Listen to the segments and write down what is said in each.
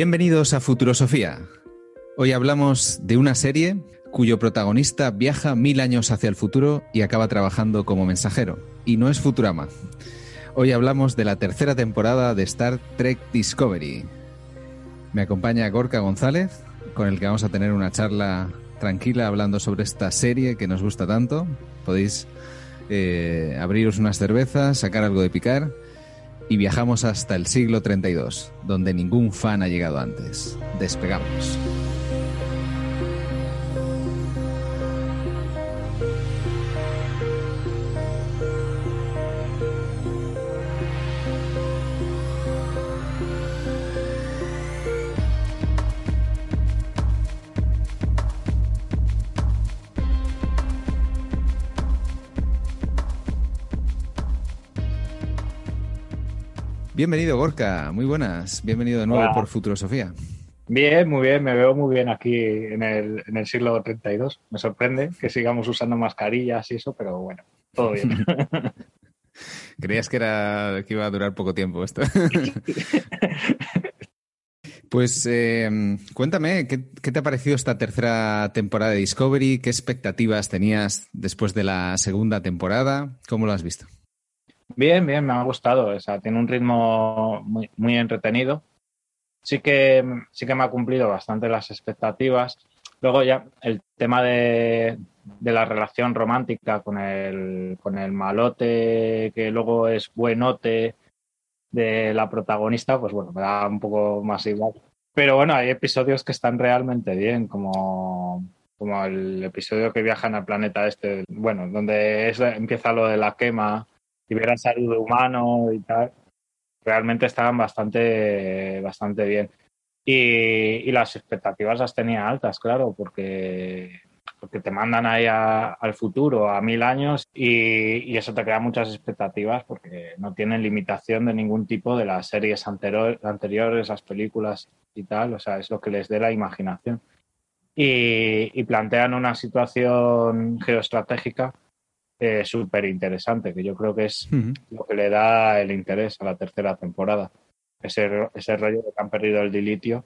Bienvenidos a Futurosofía. Hoy hablamos de una serie cuyo protagonista viaja mil años hacia el futuro y acaba trabajando como mensajero. Y no es Futurama. Hoy hablamos de la tercera temporada de Star Trek Discovery. Me acompaña Gorka González, con el que vamos a tener una charla tranquila hablando sobre esta serie que nos gusta tanto. Podéis eh, abriros unas cervezas, sacar algo de picar y viajamos hasta el siglo 32, donde ningún fan ha llegado antes. Despegamos. Bienvenido, Gorka. Muy buenas. Bienvenido de nuevo Hola. por Futurosofía. Bien, muy bien, me veo muy bien aquí en el, en el siglo 32. Me sorprende que sigamos usando mascarillas y eso, pero bueno, todo bien. Creías que era que iba a durar poco tiempo esto. Pues eh, cuéntame, ¿qué, qué te ha parecido esta tercera temporada de Discovery? ¿Qué expectativas tenías después de la segunda temporada? ¿Cómo lo has visto? Bien, bien, me ha gustado. O sea, tiene un ritmo muy, muy entretenido. Sí que, sí que me ha cumplido bastante las expectativas. Luego ya el tema de, de la relación romántica con el, con el malote, que luego es buenote de la protagonista, pues bueno, me da un poco más igual. Pero bueno, hay episodios que están realmente bien, como, como el episodio que viajan al planeta este, bueno, donde es, empieza lo de la quema y ver al saludo humano y tal. Realmente estaban bastante, bastante bien. Y, y las expectativas las tenía altas, claro, porque, porque te mandan ahí a- al futuro, a mil años, y, y eso te crea muchas expectativas porque no tienen limitación de ningún tipo de las series antero- anteriores, las películas y tal, o sea, es lo que les dé la imaginación. Y, y plantean una situación geoestratégica eh, súper interesante, que yo creo que es lo que le da el interés a la tercera temporada. Ese, ese rollo de que han perdido el dilitio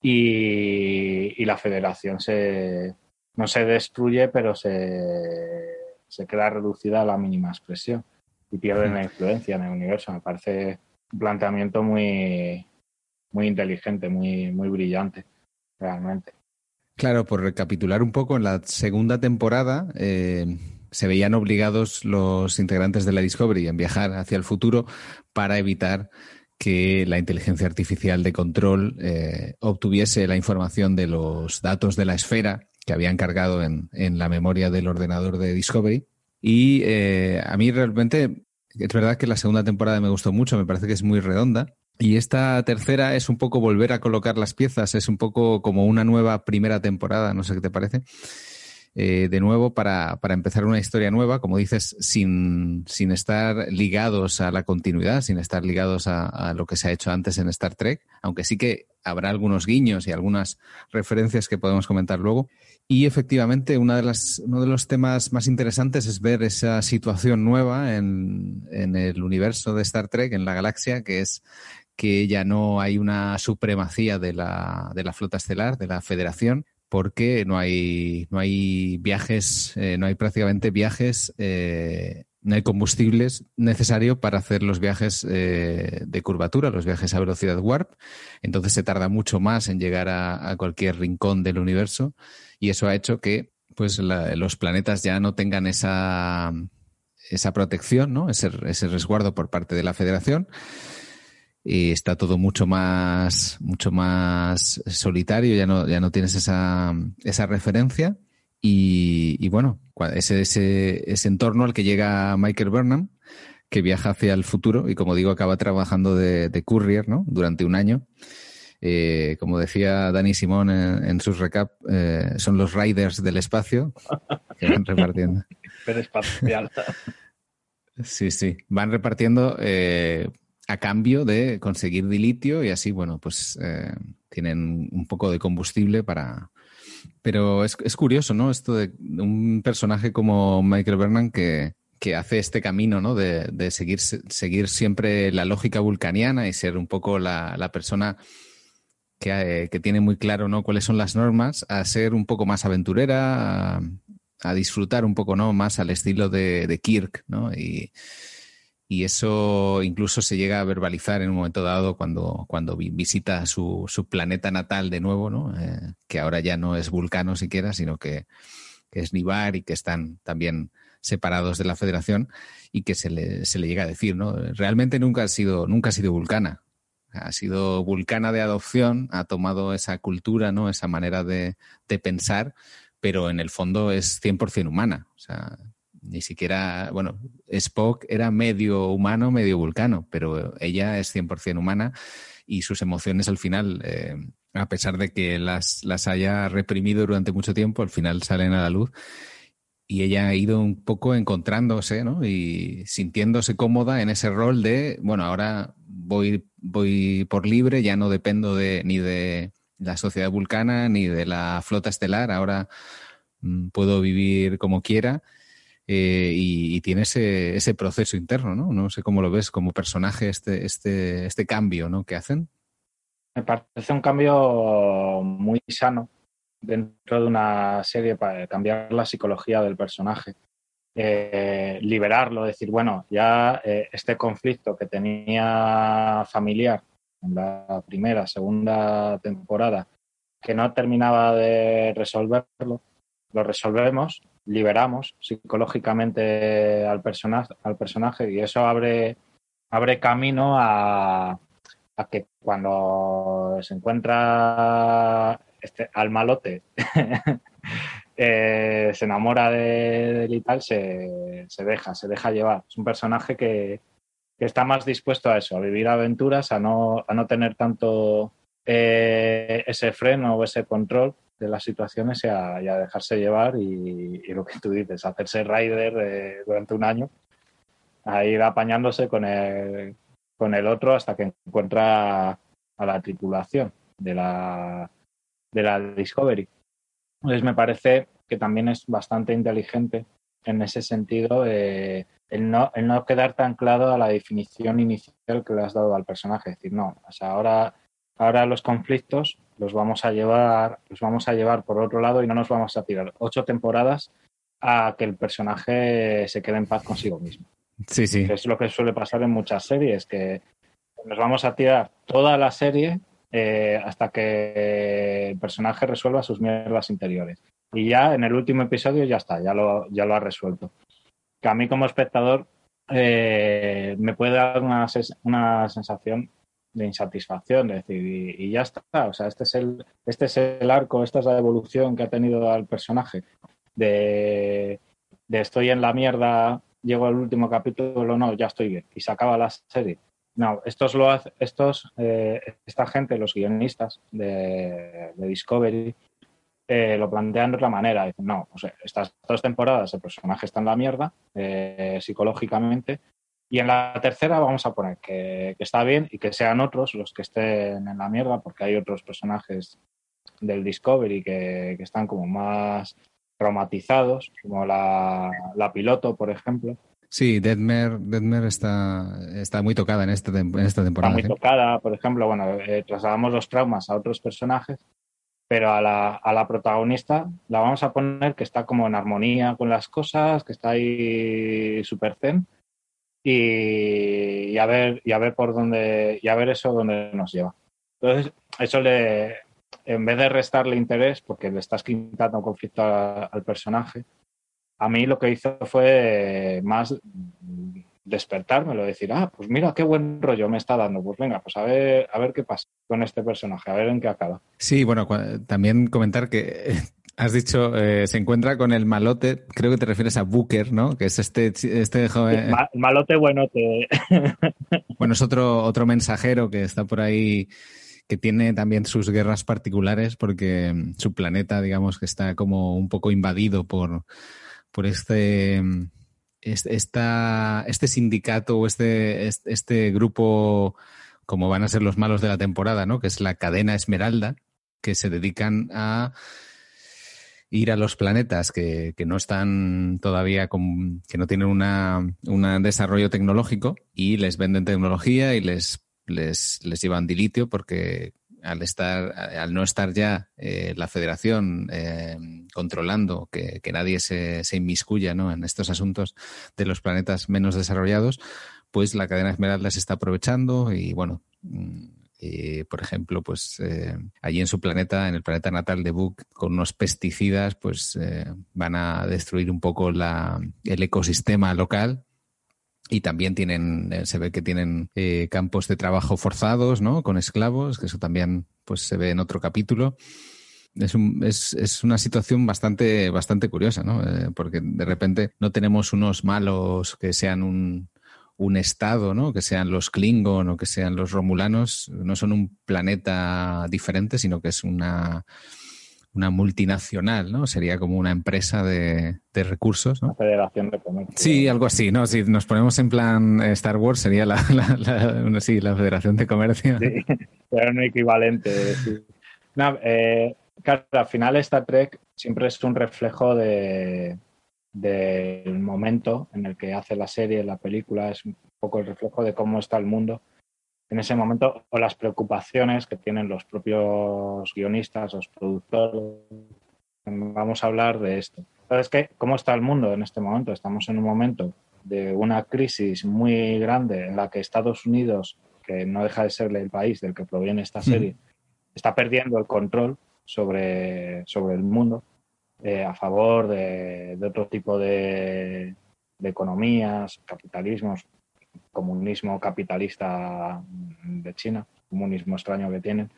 y, y la federación se, no se destruye, pero se, se queda reducida a la mínima expresión y pierden la influencia en el universo. Me parece un planteamiento muy, muy inteligente, muy, muy brillante, realmente. Claro, por recapitular un poco, en la segunda temporada eh, se veían obligados los integrantes de la Discovery en viajar hacia el futuro para evitar que la inteligencia artificial de control eh, obtuviese la información de los datos de la esfera que habían cargado en, en la memoria del ordenador de Discovery. Y eh, a mí realmente es verdad que la segunda temporada me gustó mucho, me parece que es muy redonda. Y esta tercera es un poco volver a colocar las piezas, es un poco como una nueva primera temporada, no sé qué te parece. Eh, de nuevo, para, para, empezar una historia nueva, como dices, sin, sin estar ligados a la continuidad, sin estar ligados a, a, lo que se ha hecho antes en Star Trek, aunque sí que habrá algunos guiños y algunas referencias que podemos comentar luego. Y efectivamente, una de las, uno de los temas más interesantes es ver esa situación nueva en, en el universo de Star Trek, en la galaxia, que es que ya no hay una supremacía de la, de la flota estelar, de la federación, porque no hay, no hay viajes, eh, no hay prácticamente viajes, eh, no hay combustibles necesario para hacer los viajes eh, de curvatura, los viajes a velocidad warp. Entonces se tarda mucho más en llegar a, cualquier rincón del universo y eso ha hecho que pues, la, los planetas ya no tengan esa, esa protección, ¿no? ese, ese resguardo por parte de la Federación y está todo mucho más, mucho más solitario, ya no, ya no tienes esa, esa referencia. Y, bueno, ese, ese, ese entorno al que llega Michael Burnham, que viaja hacia el futuro y como digo, acaba trabajando de, de courier ¿no? durante un año. Eh, como decía Dani Simón en, sus recap, eh, son los riders del espacio que van repartiendo. espacial. Sí, sí. Van repartiendo eh, a cambio de conseguir dilitio y así, bueno, pues tienen un poco de combustible para. Pero es, curioso, ¿no? Esto de un personaje como Michael Burnham que, que hace este camino, ¿no? De, de, seguir, seguir siempre la lógica vulcaniana y ser un poco la, la persona eh, que, tiene muy claro ¿no? cuáles son las normas, a ser un poco más aventurera, a, disfrutar un poco ¿no? más al estilo de, Kirk, ¿no? Y, eso incluso se llega a verbalizar en un momento dado cuando, cuando visita su, su planeta natal de nuevo, ¿no? Eh, que ahora ya no es Vulcano siquiera, sino que, es Nibar y que están también separados de la Federación y que se le, se le llega a decir, ¿no? Realmente nunca ha sido, nunca ha sido Vulcana ha sido vulcana de adopción, ha tomado esa cultura, ¿no? Esa manera de, pensar, pero en el fondo es 100% humana. O sea, ni siquiera, bueno, Spock era medio humano, medio vulcano, pero ella es 100% humana y sus emociones al final, eh, a pesar de que las, las haya reprimido durante mucho tiempo, al final salen a la luz y ella ha ido un poco encontrándose ¿no? y sintiéndose cómoda en ese rol de, bueno, ahora voy, voy por libre, ya no dependo de, ni de la sociedad vulcana ni de la flota estelar, ahora mm, puedo vivir como quiera. Eh, y, tiene ese, ese, proceso interno, ¿no? No sé cómo lo ves como personaje este, este, este cambio ¿no? que hacen. Me parece un cambio muy sano dentro de una serie para cambiar la psicología del personaje. Eh, liberarlo, decir, bueno, ya eh, este conflicto que tenía familiar en la primera, segunda temporada, que no terminaba de resolverlo, lo resolvemos, liberamos psicológicamente al personaje, al personaje y eso abre, abre camino a, que cuando se encuentra este, al malote Eh, se enamora de, él y tal, se, deja, se deja llevar. Es un personaje que, está más dispuesto a eso, a vivir aventuras, a no, a no tener tanto eh, ese freno o ese control de las situaciones y a, dejarse llevar y, lo que tú dices, hacerse rider eh, durante un año, a ir apañándose con el, con el otro hasta que encuentra a la tripulación de la, de la Discovery. Entonces me parece que también es bastante inteligente en ese sentido el, no, el no quedar tan claro a la definición inicial que le has dado al personaje. Es decir, no, o sea, ahora, ahora los conflictos los vamos a llevar, los vamos a llevar por otro lado y no nos vamos a tirar ocho temporadas a que el personaje se quede en paz consigo mismo. Sí, sí. es lo que suele pasar en muchas series, que nos vamos a tirar toda la serie eh, hasta que el personaje resuelva sus mierdas interiores. Y ya en el último episodio ya está, ya lo, ya lo ha resuelto. Que a mí como espectador eh, me puede dar una, una, sensación de insatisfacción, de decir, y, ya está, o sea, este es, el, este es el arco, esta es la evolución que ha tenido al personaje, de, de estoy en la mierda, llego al último capítulo, no, ya estoy bien, y se acaba la serie. No, estos lo hace, estos, eh, esta gente, los guionistas de, Discovery, eh, lo plantean de otra manera. Dicen, no, estas dos temporadas el personaje está en la mierda eh, psicológicamente y en la tercera vamos a poner que, está bien y que sean otros los que estén en la mierda porque hay otros personajes del Discovery que, están como más traumatizados, como la, la piloto, por ejemplo, Sí, Deadmer, Deadmer está, está muy tocada en, este, en esta temporada. Está muy tocada, por ejemplo, bueno, eh, trasladamos los traumas a otros personajes, pero a la, a la protagonista la vamos a poner que está como en armonía con las cosas, que está ahí súper zen, y, a ver, y a ver por dónde, y a ver eso dónde nos lleva. Entonces, eso le, en vez de restarle interés, porque le estás quitando un conflicto al personaje, a mí lo que hizo fue más despertármelo, decir, ah, pues mira qué buen rollo me está dando. Pues venga, pues a ver, a ver qué pasa con este personaje, a ver en qué acaba. Sí, bueno, también comentar que Has dicho, eh, se encuentra con el malote, creo que te refieres a Booker, ¿no? Que es este, este joven. malote buenote. Bueno, es otro, otro mensajero que está por ahí, que tiene también sus guerras particulares, porque mm, su planeta, digamos, que está como un poco invadido por, por este, mm, este, este sindicato o este, este grupo, como van a ser los malos de la temporada, ¿no? Que es la cadena Esmeralda, que se dedican a ir a los planetas que, no están todavía, con, que no tienen un desarrollo tecnológico y les venden tecnología y les, les, les llevan dilitio porque al estar, al no estar ya eh, la federación eh, controlando que, nadie se, se inmiscuya ¿no? en estos asuntos de los planetas menos desarrollados, pues la cadena Esmeralda se está aprovechando y bueno, eh, por ejemplo, pues eh, allí en su planeta, en el planeta natal de Book, con unos pesticidas, pues eh, van a destruir un poco la, el ecosistema local. Y también tienen, se ve que tienen campos de trabajo forzados, ¿no? Con esclavos, que eso también pues se ve en otro capítulo. Es, un, es, es, una situación bastante, bastante curiosa, ¿no? porque de repente no tenemos unos malos que sean un, un estado, ¿no? Que sean los Klingon o que sean los Romulanos, no son un planeta diferente, sino que es una, una multinacional, ¿no? Sería como una empresa de, recursos, ¿no? Una federación de comercio. Sí, algo así, ¿no? Si nos ponemos en plan Star Wars, sería la, la, sí, la Federación de Comercio. Sí, pero un equivalente. Eh, claro, al final Star Trek siempre es un reflejo de, del momento en el que hace la serie, la película, es un poco el reflejo de cómo está el mundo en ese momento o las preocupaciones que tienen los propios guionistas, los productores. Vamos a hablar de esto. ¿Sabes qué? ¿Cómo está el mundo en este momento? Estamos en un momento de una crisis muy grande en la que Estados Unidos, que no deja de ser el país del que proviene esta serie, está perdiendo el control sobre, sobre el mundo eh, a favor de, otro tipo de, economías, capitalismos, comunismo capitalista de China, comunismo extraño que tienen,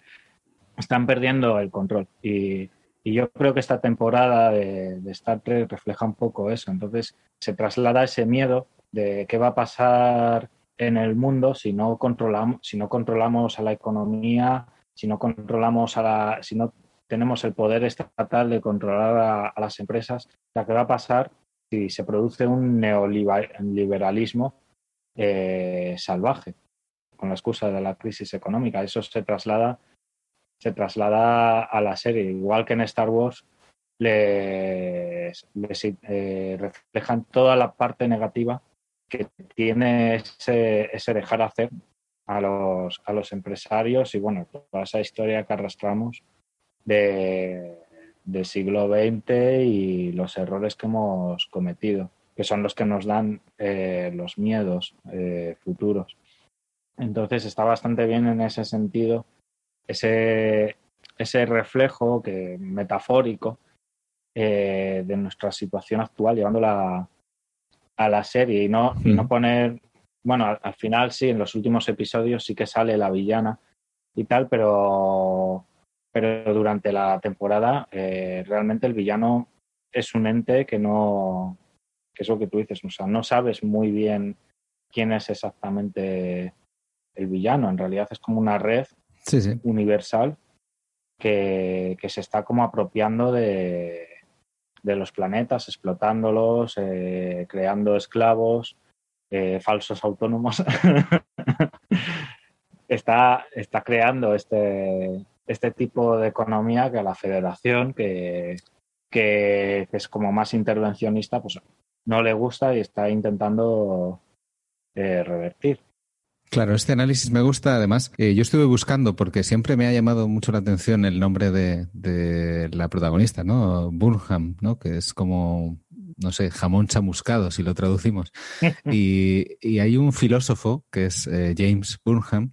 están perdiendo el control. Y, yo creo que esta temporada de, Star Trek refleja un poco eso. Entonces se traslada ese miedo de qué va a pasar en el mundo si no controlamos, si no controlamos a la economía, si no controlamos a la, si no tenemos el poder estatal de controlar a, las empresas. ¿qué va a pasar si se produce un neoliberalismo eh, salvaje con la excusa de la crisis económica? Eso se traslada, se traslada a la serie, igual que en Star Wars. Les, eh, reflejan toda la parte negativa que tiene ese, ese dejar hacer a los, a los empresarios y bueno, toda esa historia que arrastramos de, del siglo XX y los errores que hemos cometido, que son los que nos dan eh, los miedos eh, futuros. Entonces está bastante bien en ese sentido ese, ese reflejo que, metafórico eh, de nuestra situación actual, llevándola a la serie y no, no poner, bueno, al, al, final sí, en los últimos episodios sí que sale la villana y tal, pero pero durante la temporada eh, realmente el villano es un ente que no, que es lo que tú dices, o sea, no sabes muy bien quién es exactamente el villano, en realidad es como una red universal que, se está como apropiando de, de los planetas, explotándolos, eh, creando esclavos, eh, falsos autónomos. está, está creando este, este tipo de economía que a la federación, que, que, es como más intervencionista, pues no le gusta y está intentando eh, revertir. Claro, este análisis me gusta. Además, eh, yo estuve buscando porque siempre me ha llamado mucho la atención el nombre de, de la protagonista, ¿no? Burnham, ¿no? Que es como, no sé, jamón chamuscado, si lo traducimos. y, y hay un filósofo que es eh, James Burnham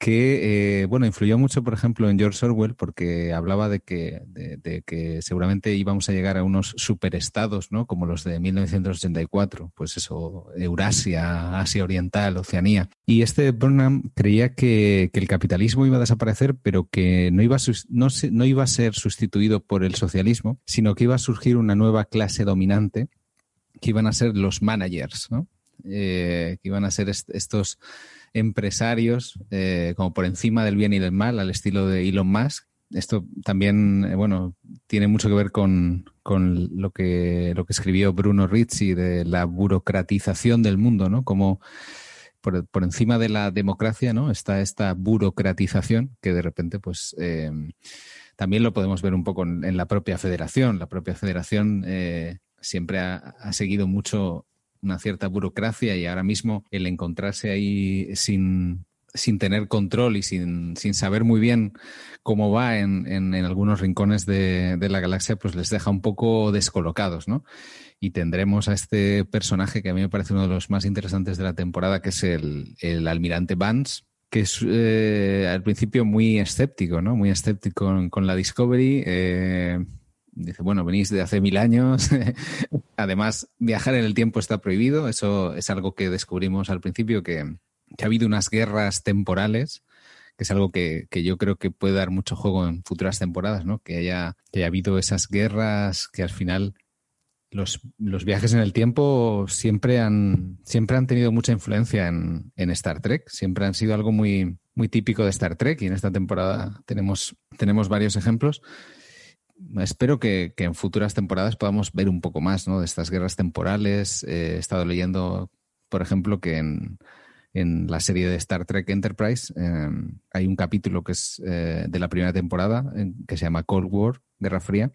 que, eh, bueno, influyó mucho, por ejemplo, en George Orwell, porque hablaba de que, de, que seguramente íbamos a llegar a unos superestados, ¿no? Como los de 1984, pues eso, Eurasia, Asia Oriental, Oceanía. Y este Burnham creía que, el capitalismo iba a desaparecer, pero que no iba, a, no, no iba a ser sustituido por el socialismo, sino que iba a surgir una nueva clase dominante, que iban a ser los managers, ¿no? Eh, que iban a ser estos empresarios eh, como por encima del bien y del mal, al estilo de Elon Musk. Esto también, eh, bueno, tiene mucho que ver con, lo, que, lo que escribió Bruno Rizzi de la burocratización del mundo, ¿no? Como por, encima de la democracia, ¿no? Está esta burocratización que de repente, pues, eh, también lo podemos ver un poco en, la propia federación. La propia federación siempre ha, ha, seguido mucho una cierta burocracia y ahora mismo el encontrarse ahí sin, sin tener control y sin, sin, saber muy bien cómo va en, en, algunos rincones de, de, la galaxia, pues les deja un poco descolocados, ¿no? Y tendremos a este personaje que a mí me parece uno de los más interesantes de la temporada, que es el, el almirante Vance, que es eh, al principio muy escéptico, ¿no? Muy escéptico con, con la Discovery. Eh, Dice, bueno, venís de hace mil años. Además, viajar en el tiempo está prohibido. Eso es algo que descubrimos al principio, que, ha habido unas guerras temporales, que es algo que, yo creo que puede dar mucho juego en futuras temporadas, ¿no? Que haya, que haya habido esas guerras que al final los, viajes en el tiempo siempre han, siempre han tenido mucha influencia en, en, Star Trek, siempre han sido algo muy, muy típico de Star Trek y en esta temporada tenemos, tenemos varios ejemplos espero que, en futuras temporadas podamos ver un poco más de estas guerras temporales. Eh, he estado leyendo, por ejemplo, que en, la serie de Star Trek Enterprise em, hay un capítulo que es eh, de la primera temporada que se llama Cold War, Guerra Fría,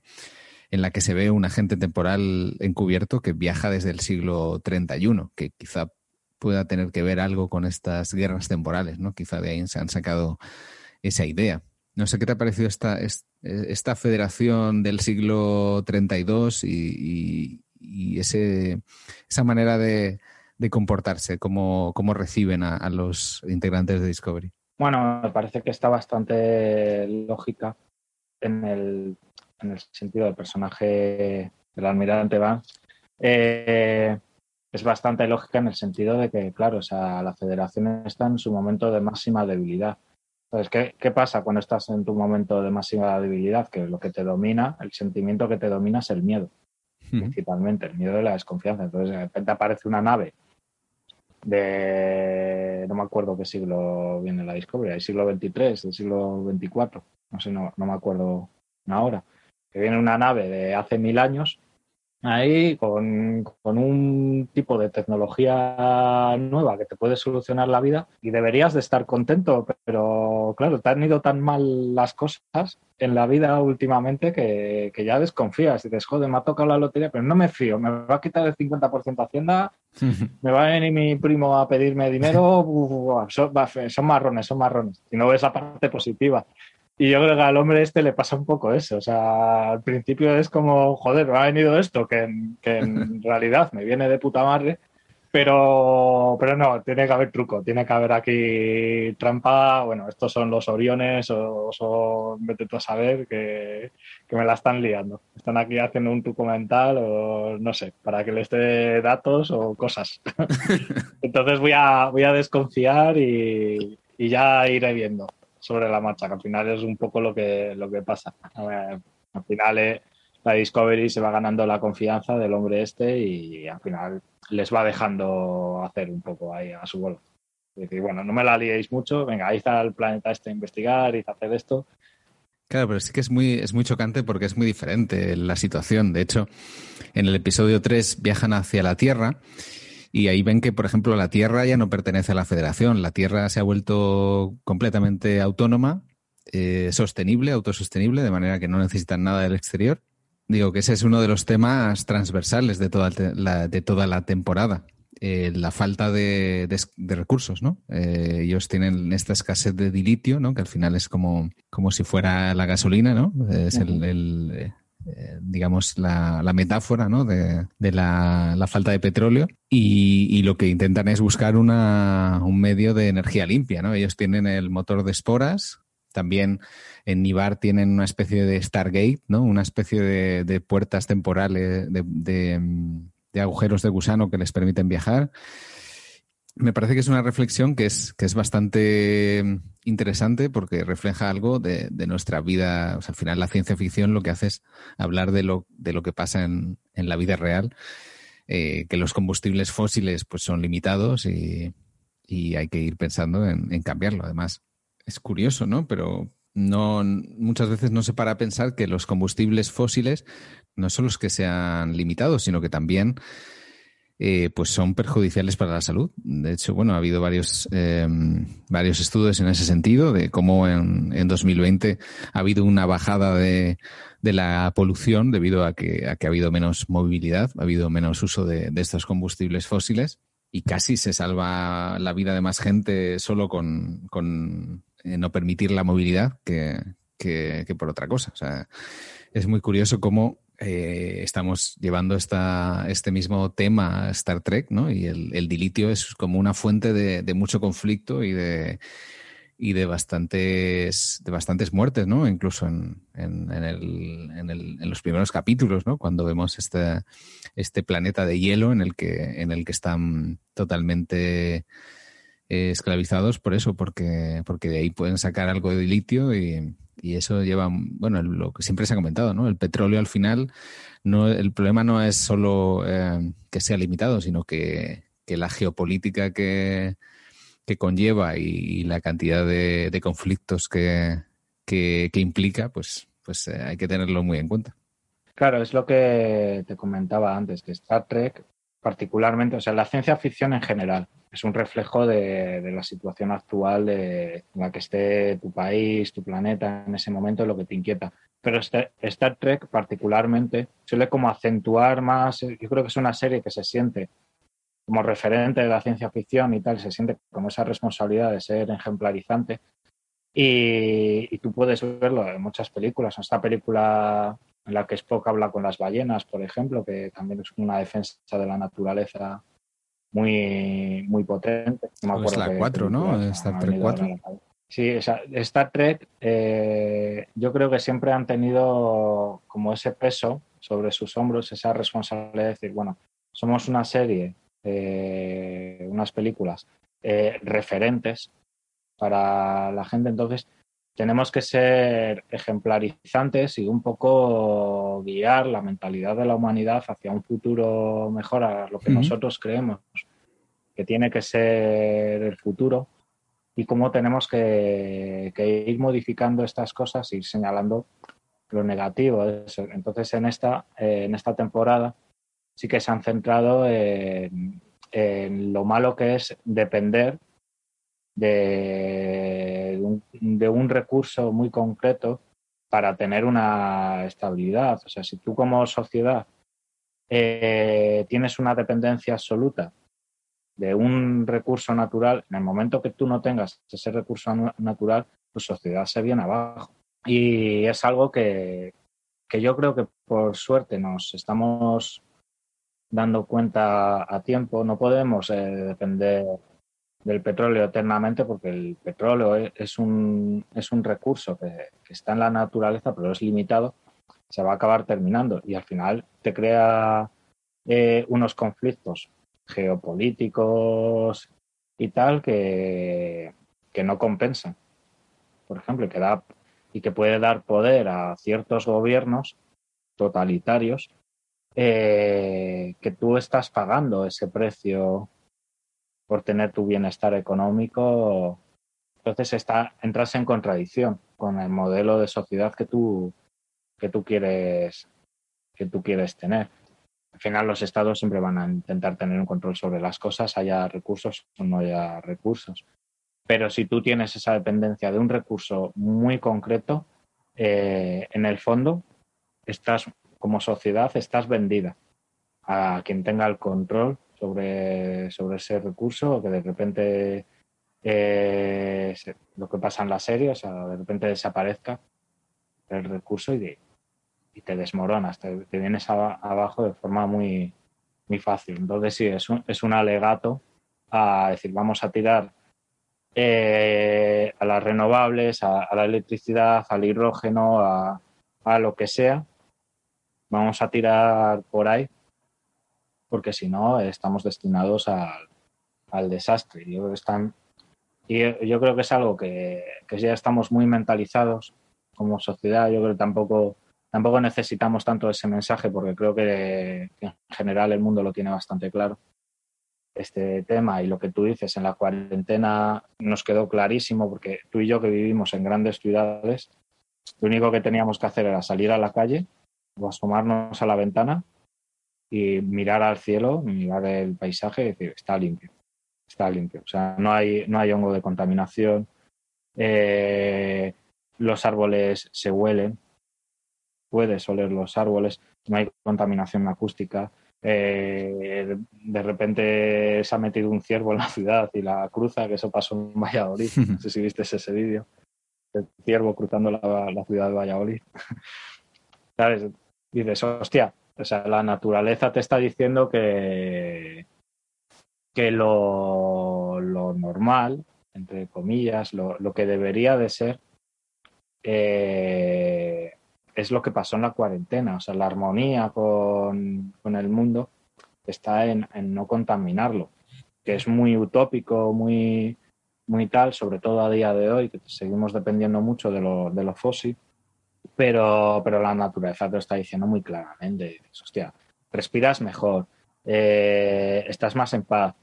en la que se ve un agente temporal encubierto que viaja desde el siglo 31, que quizá pueda tener que ver algo con estas guerras temporales, ¿no? Quizá de ahí se han sacado esa idea. No sé qué te ha parecido esta federación del siglo 32 y, y, ese, esa manera de, comportarse, cómo, cómo reciben a, los integrantes de Discovery. Bueno, me parece que está bastante lógica en el, en el sentido del personaje del almirante Vance. Eh, es bastante lógica en el sentido de que, claro, o sea, la federación está en su momento de máxima debilidad ¿qué, ¿qué, pasa cuando estás en tu momento de máxima debilidad? Que lo que te domina, el sentimiento que te domina es el miedo, principalmente, el miedo de la desconfianza. Entonces, de repente aparece una nave de, no me acuerdo qué siglo viene la Discovery, el siglo XXIII, el siglo XXIV, no sé, no, no me acuerdo ahora, que viene una nave de hace mil años ahí con, un tipo de tecnología nueva que te puede solucionar la vida y deberías de estar contento, pero claro, te han ido tan mal las cosas en la vida últimamente que, ya desconfías y dices, joder, me ha tocado la lotería, pero no me fío, me va a quitar el 50% Hacienda, me va a venir mi primo a pedirme dinero, son, son marrones, son marrones, y no ves la parte positiva. Y yo creo que al hombre este le pasa un poco eso. O sea, al principio es como, joder, me ha venido esto, que, en realidad me viene de puta madre. Pero, pero no, tiene que haber truco, tiene que haber aquí trampa. Bueno, estos son los Oriones o son, vete tú a saber, que, que, me la están liando. Están aquí haciendo un truco mental o no sé, para que les dé datos o cosas. Entonces voy a, voy a desconfiar y, y ya iré viendo sobre la marcha, que al final es un poco lo que, lo que pasa. al final eh, la Discovery se va ganando la confianza del hombre este y al final les va dejando hacer un poco ahí a su bola. decir, bueno, no me la liéis mucho, venga, ahí está el planeta este a investigar y hacer esto. Claro, pero sí que es muy, es muy chocante porque es muy diferente la situación. De hecho, en el episodio 3 viajan hacia la Tierra y ahí ven que, por ejemplo, la Tierra ya no pertenece a la Federación. La Tierra se ha vuelto completamente autónoma, eh, sostenible, autosostenible, de manera que no necesitan nada del exterior. Digo que ese es uno de los temas transversales de toda la, de toda la temporada. Eh, la falta de, recursos, ¿no? Eh, ellos tienen esta escasez de dilitio, ¿no? Que al final es como, como si fuera la gasolina, ¿no? Es el, eh, digamos, la, metáfora ¿no? de, la, falta de petróleo y, lo que intentan es buscar una, un medio de energía limpia. ¿no? Ellos tienen el motor de esporas, también en Nibar tienen una especie de Stargate, ¿no? una especie de, puertas temporales, de, de agujeros de gusano que les permiten viajar me parece que es una reflexión que es, que es bastante interesante porque refleja algo de, nuestra vida. al final la ciencia ficción lo que hace es hablar de lo, de lo que pasa en, en la vida real, eh, que los combustibles fósiles pues son limitados y, hay que ir pensando en, cambiarlo. Además, es curioso, ¿no? Pero no, muchas veces no se para a pensar que los combustibles fósiles no son los que sean limitados, sino que también eh, pues son perjudiciales para la salud. De hecho, bueno, ha habido varios, eh, varios estudios en ese sentido de cómo en, en 2020 ha habido una bajada de, de la polución debido a que, a que ha habido menos movilidad, ha habido menos uso de, de estos combustibles fósiles y casi se salva la vida de más gente solo con, con eh, no permitir la movilidad que, que, que por otra cosa. O sea, es muy curioso cómo eh, estamos llevando esta, este mismo tema a Star Trek, ¿no? Y el, el dilitio es como una fuente de, mucho conflicto y de, y de bastantes, de bastantes muertes, ¿no? Incluso en, en, el, en, el, en los primeros capítulos, ¿no? Cuando vemos este, este planeta de hielo en el que, en el que están totalmente eh, esclavizados por eso, porque, porque de ahí pueden sacar algo de dilitio y, y eso lleva, bueno, lo que siempre se ha comentado, ¿no? El petróleo al final, no, el problema no es solo eh, que sea limitado, sino que, la geopolítica que, que conlleva y, la cantidad de, de conflictos que, que, implica, pues, pues eh, hay que tenerlo muy en cuenta. Claro, es lo que te comentaba antes, que Star Trek particularmente, o sea, la ciencia ficción en general, es un reflejo de, la situación actual de, en la que esté tu país, tu planeta en ese momento, lo que te inquieta. Pero este, Star Trek particularmente suele como acentuar más, yo creo que es una serie que se siente como referente de la ciencia ficción y tal, se siente como esa responsabilidad de ser ejemplarizante. Y, y tú puedes verlo en muchas películas. En esta película en la que Spock habla con las ballenas, por ejemplo, que también es una defensa de la naturaleza muy, muy potente. es la 4, ¿no? Star Trek 4. Sí, Star Trek eh, yo creo que siempre han tenido como ese peso sobre sus hombros, esa responsabilidad de decir, bueno, somos una serie, eh, unas películas eh, referentes para la gente, entonces tenemos que ser ejemplarizantes y un poco guiar la mentalidad de la humanidad hacia un futuro mejor a lo que nosotros creemos que tiene que ser el futuro y cómo tenemos que, ir modificando estas cosas y señalando lo negativo. Entonces, en esta, en esta temporada sí que se han centrado en, en lo malo que es depender de de un recurso muy concreto para tener una estabilidad. O sea, si tú como sociedad eh, tienes una dependencia absoluta de un recurso natural, en el momento que tú no tengas ese recurso natural, tu sociedad se viene abajo. Y es algo que, que yo creo que por suerte nos estamos dando cuenta a tiempo. No podemos eh, depender del petróleo eternamente porque el petróleo es un, es un recurso que, está en la naturaleza pero es limitado, se va a acabar terminando y al final te crea eh, unos conflictos geopolíticos y tal que, que no compensan. Por ejemplo, que da, y que puede dar poder a ciertos gobiernos totalitarios eh, que tú estás pagando ese precio por tener tu bienestar económico, entonces está, entras en contradicción con el modelo de sociedad que tú, que tú quieres que tú quieres tener. Al final los estados siempre van a intentar tener un control sobre las cosas, haya recursos o no haya recursos. Pero si tú tienes esa dependencia de un recurso muy concreto, eh, en el fondo estás como sociedad estás vendida a quien tenga el control sobre, sobre ese recurso, que de repente eh, lo que pasa en la serie, o sea, de repente desaparezca el recurso y, te desmoronas, te, vienes abajo de forma muy, muy fácil. Entonces sí, es un, es un alegato a decir, vamos a tirar eh, a las renovables, a, la electricidad, al hidrógeno, a, lo que sea. Vamos a tirar por ahí, porque si no, estamos destinados al, desastre. Yo creo que están, y yo creo que es algo que, que, ya estamos muy mentalizados como sociedad. Yo creo que tampoco, tampoco necesitamos tanto ese mensaje, porque creo que en general el mundo lo tiene bastante claro este tema y lo que tú dices en la cuarentena nos quedó clarísimo porque tú y yo que vivimos en grandes ciudades, lo único que teníamos que hacer era salir a la calle o asomarnos a la ventana y mirar al cielo, mirar el paisaje y decir, está limpio, está limpio. O sea, no hay, no hay hongo de contaminación, eh, los árboles se huelen, puedes oler los árboles, no hay contaminación acústica, eh, de repente se ha metido un ciervo en la ciudad y la cruza, que eso pasó en Valladolid. No sé si viste ese vídeo. El ciervo cruzando la, ciudad de Valladolid. ¿Sabes? Dices, hostia, o sea, la naturaleza te está diciendo que, que lo, normal, entre comillas, lo, que debería de ser, eh, es lo que pasó en la cuarentena. O sea, la armonía con, el mundo está en, no contaminarlo, que es muy utópico, muy, muy tal, sobre todo a día de hoy, que seguimos dependiendo mucho de lo, de lo fósil, pero, pero la naturaleza te lo está diciendo muy claramente. Hostia, respiras mejor, eh, estás más en paz,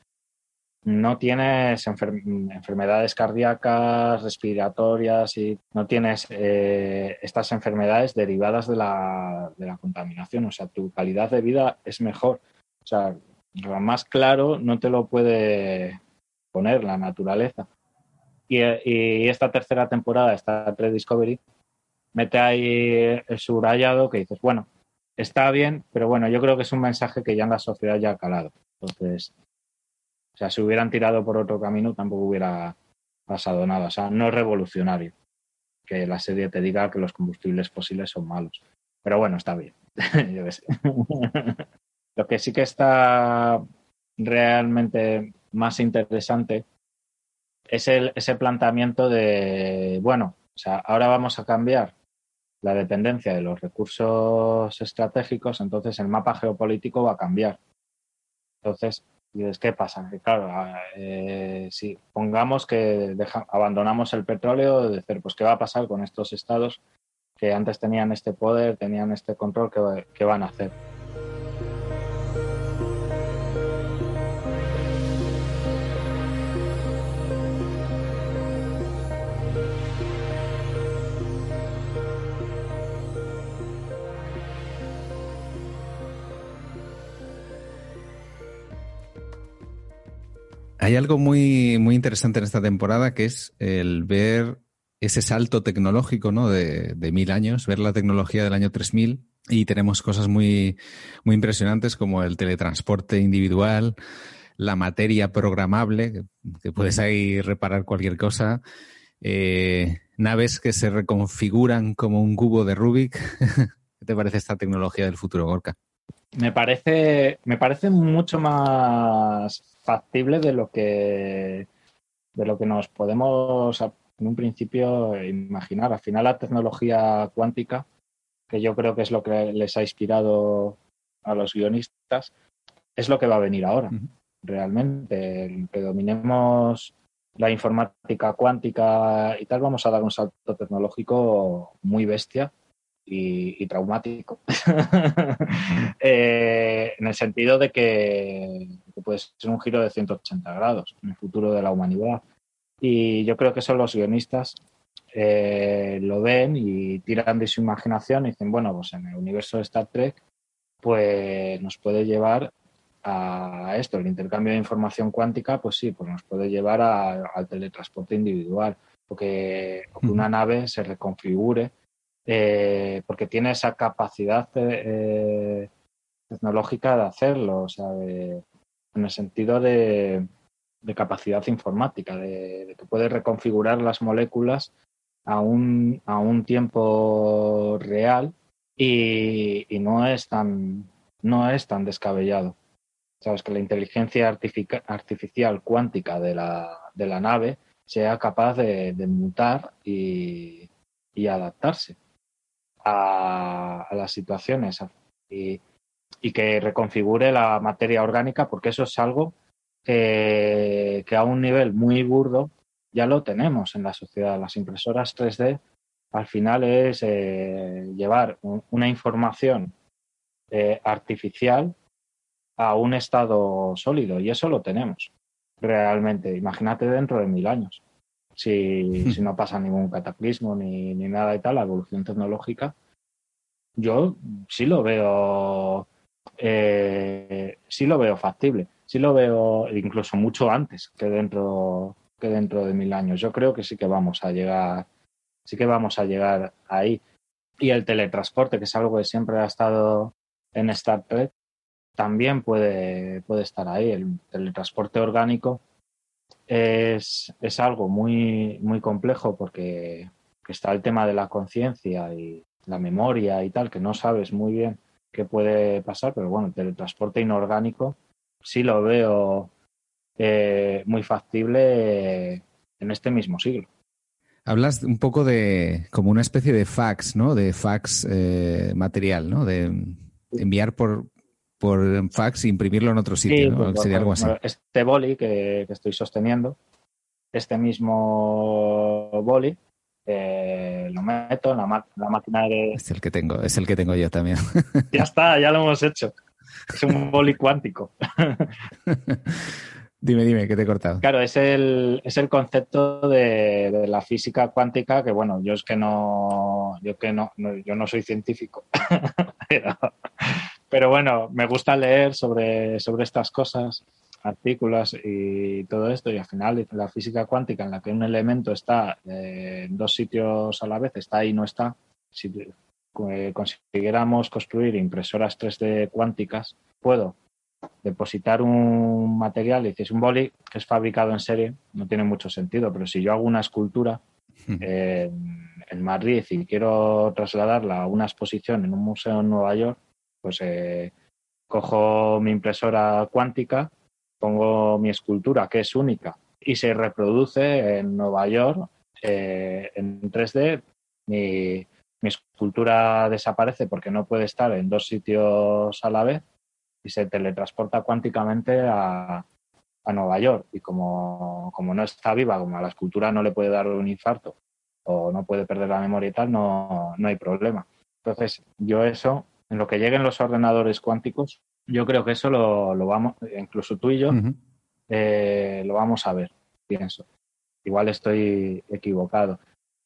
no tienes enfermedades cardíacas, respiratorias y no tienes eh, estas enfermedades derivadas de la, de la, contaminación. O sea, tu calidad de vida es mejor. O sea, lo más claro no te lo puede poner la naturaleza. Y, y esta tercera temporada, esta Discovery, mete ahí el subrayado que dices, bueno, está bien, pero bueno, yo creo que es un mensaje que ya en la sociedad ya ha calado. Entonces, o sea, si hubieran tirado por otro camino tampoco hubiera pasado nada. O sea, no es revolucionario que la serie te diga que los combustibles fósiles son malos. Pero bueno, está bien. Yo sé. Lo que sí que está realmente más interesante es el, ese planteamiento de, bueno, o sea, ahora vamos a cambiar la dependencia de los recursos estratégicos, entonces el mapa geopolítico va a cambiar. Entonces, ¿qué pasa? Que claro, eh, si pongamos que abandonamos el petróleo, decir, pues ¿qué va a pasar con estos estados que antes tenían este poder, tenían este control, qué van a hacer? Hay algo muy, muy interesante en esta temporada que es el ver ese salto tecnológico ¿no? de, mil años, ver la tecnología del año 3000 y tenemos cosas muy, muy impresionantes como el teletransporte individual, la materia programable, que, puedes ahí reparar cualquier cosa, eh, naves que se reconfiguran como un cubo de Rubik. ¿Qué te parece esta tecnología del futuro, Gorka? Me parece, me parece mucho más factible de lo que de lo que nos podemos en un principio imaginar. Al final la tecnología cuántica, que yo creo que es lo que les ha inspirado a los guionistas, es lo que va a venir ahora, realmente. El que dominemos la informática cuántica y tal, vamos a dar un salto tecnológico muy bestia y, traumático. Eh, en el sentido de que, puede ser un giro de 180 grados en el futuro de la humanidad. Y yo creo que son los guionistas eh, lo ven y tiran de su imaginación y dicen, bueno, pues en el universo de Star Trek, pues nos puede llevar a esto, el intercambio de información cuántica, pues sí, pues nos puede llevar al teletransporte individual, o que, una nave se reconfigure eh, porque tiene esa capacidad eh, tecnológica de hacerlo, o sea, en el sentido de, capacidad informática, de, que puede reconfigurar las moléculas a un, a un tiempo real y, no es tan no es tan descabellado. Sabes que la inteligencia artificial cuántica de la, de la nave sea capaz de, mutar y, adaptarse a, las situaciones y, que reconfigure la materia orgánica, porque eso es algo que, a un nivel muy burdo ya lo tenemos en la sociedad. Las impresoras 3D al final es eh, llevar una información eh, artificial a un estado sólido y eso lo tenemos realmente. Imagínate dentro de mil años, si, si no pasa ningún cataclismo ni, ni, nada y tal, la evolución tecnológica, yo sí lo veo, eh, sí lo veo factible, sí lo veo incluso mucho antes que dentro que dentro de mil años. Yo creo que sí que vamos a llegar, sí que vamos a llegar ahí. Y el teletransporte, que es algo que siempre ha estado en Star Trek, también puede, puede estar ahí. El teletransporte orgánico es, es algo muy, muy complejo porque está el tema de la conciencia y la memoria y tal, que no sabes muy bien qué puede pasar, pero bueno, el teletransporte inorgánico sí lo veo eh, muy factible en este mismo siglo. Hablas un poco de como una especie de fax, ¿no? De fax eh, material, ¿no? De enviar por, por fax e imprimirlo en otro sitio, ¿no? Sería algo así. Este boli que, estoy sosteniendo, este mismo boli, eh, lo meto en la, la, máquina de... Es el que tengo, es el que tengo yo también. ya está, ya lo hemos hecho. Es un boli cuántico. Dime, dime, que te he cortado. Claro, es el, es el concepto de, la física cuántica que, bueno, yo es que no, yo que no, yo no soy científico, pero, bueno, me gusta leer sobre, sobre estas cosas, artículos y todo esto, y al final la física cuántica en la que un elemento está en dos sitios a la vez, está y no está, si eh, consiguiéramos construir impresoras 3D cuánticas, puedo depositar un material, dices un boli que es fabricado en serie, no tiene mucho sentido, pero si yo hago una escultura en Madrid y quiero trasladarla a una exposición en un museo en Nueva York, pues eh, cojo mi impresora cuántica, pongo mi escultura, que es única, y se reproduce en Nueva York eh, en 3D. Mi, mi escultura desaparece porque no puede estar en dos sitios a la vez y se teletransporta cuánticamente a, Nueva York. Y como, como, no está viva, como a la escultura no le puede dar un infarto o no puede perder la memoria y tal, no, no hay problema. Entonces, yo eso, en lo que lleguen los ordenadores cuánticos, yo creo que eso lo, lo vamos, incluso tú y yo, eh, lo vamos a ver, pienso. Igual estoy equivocado.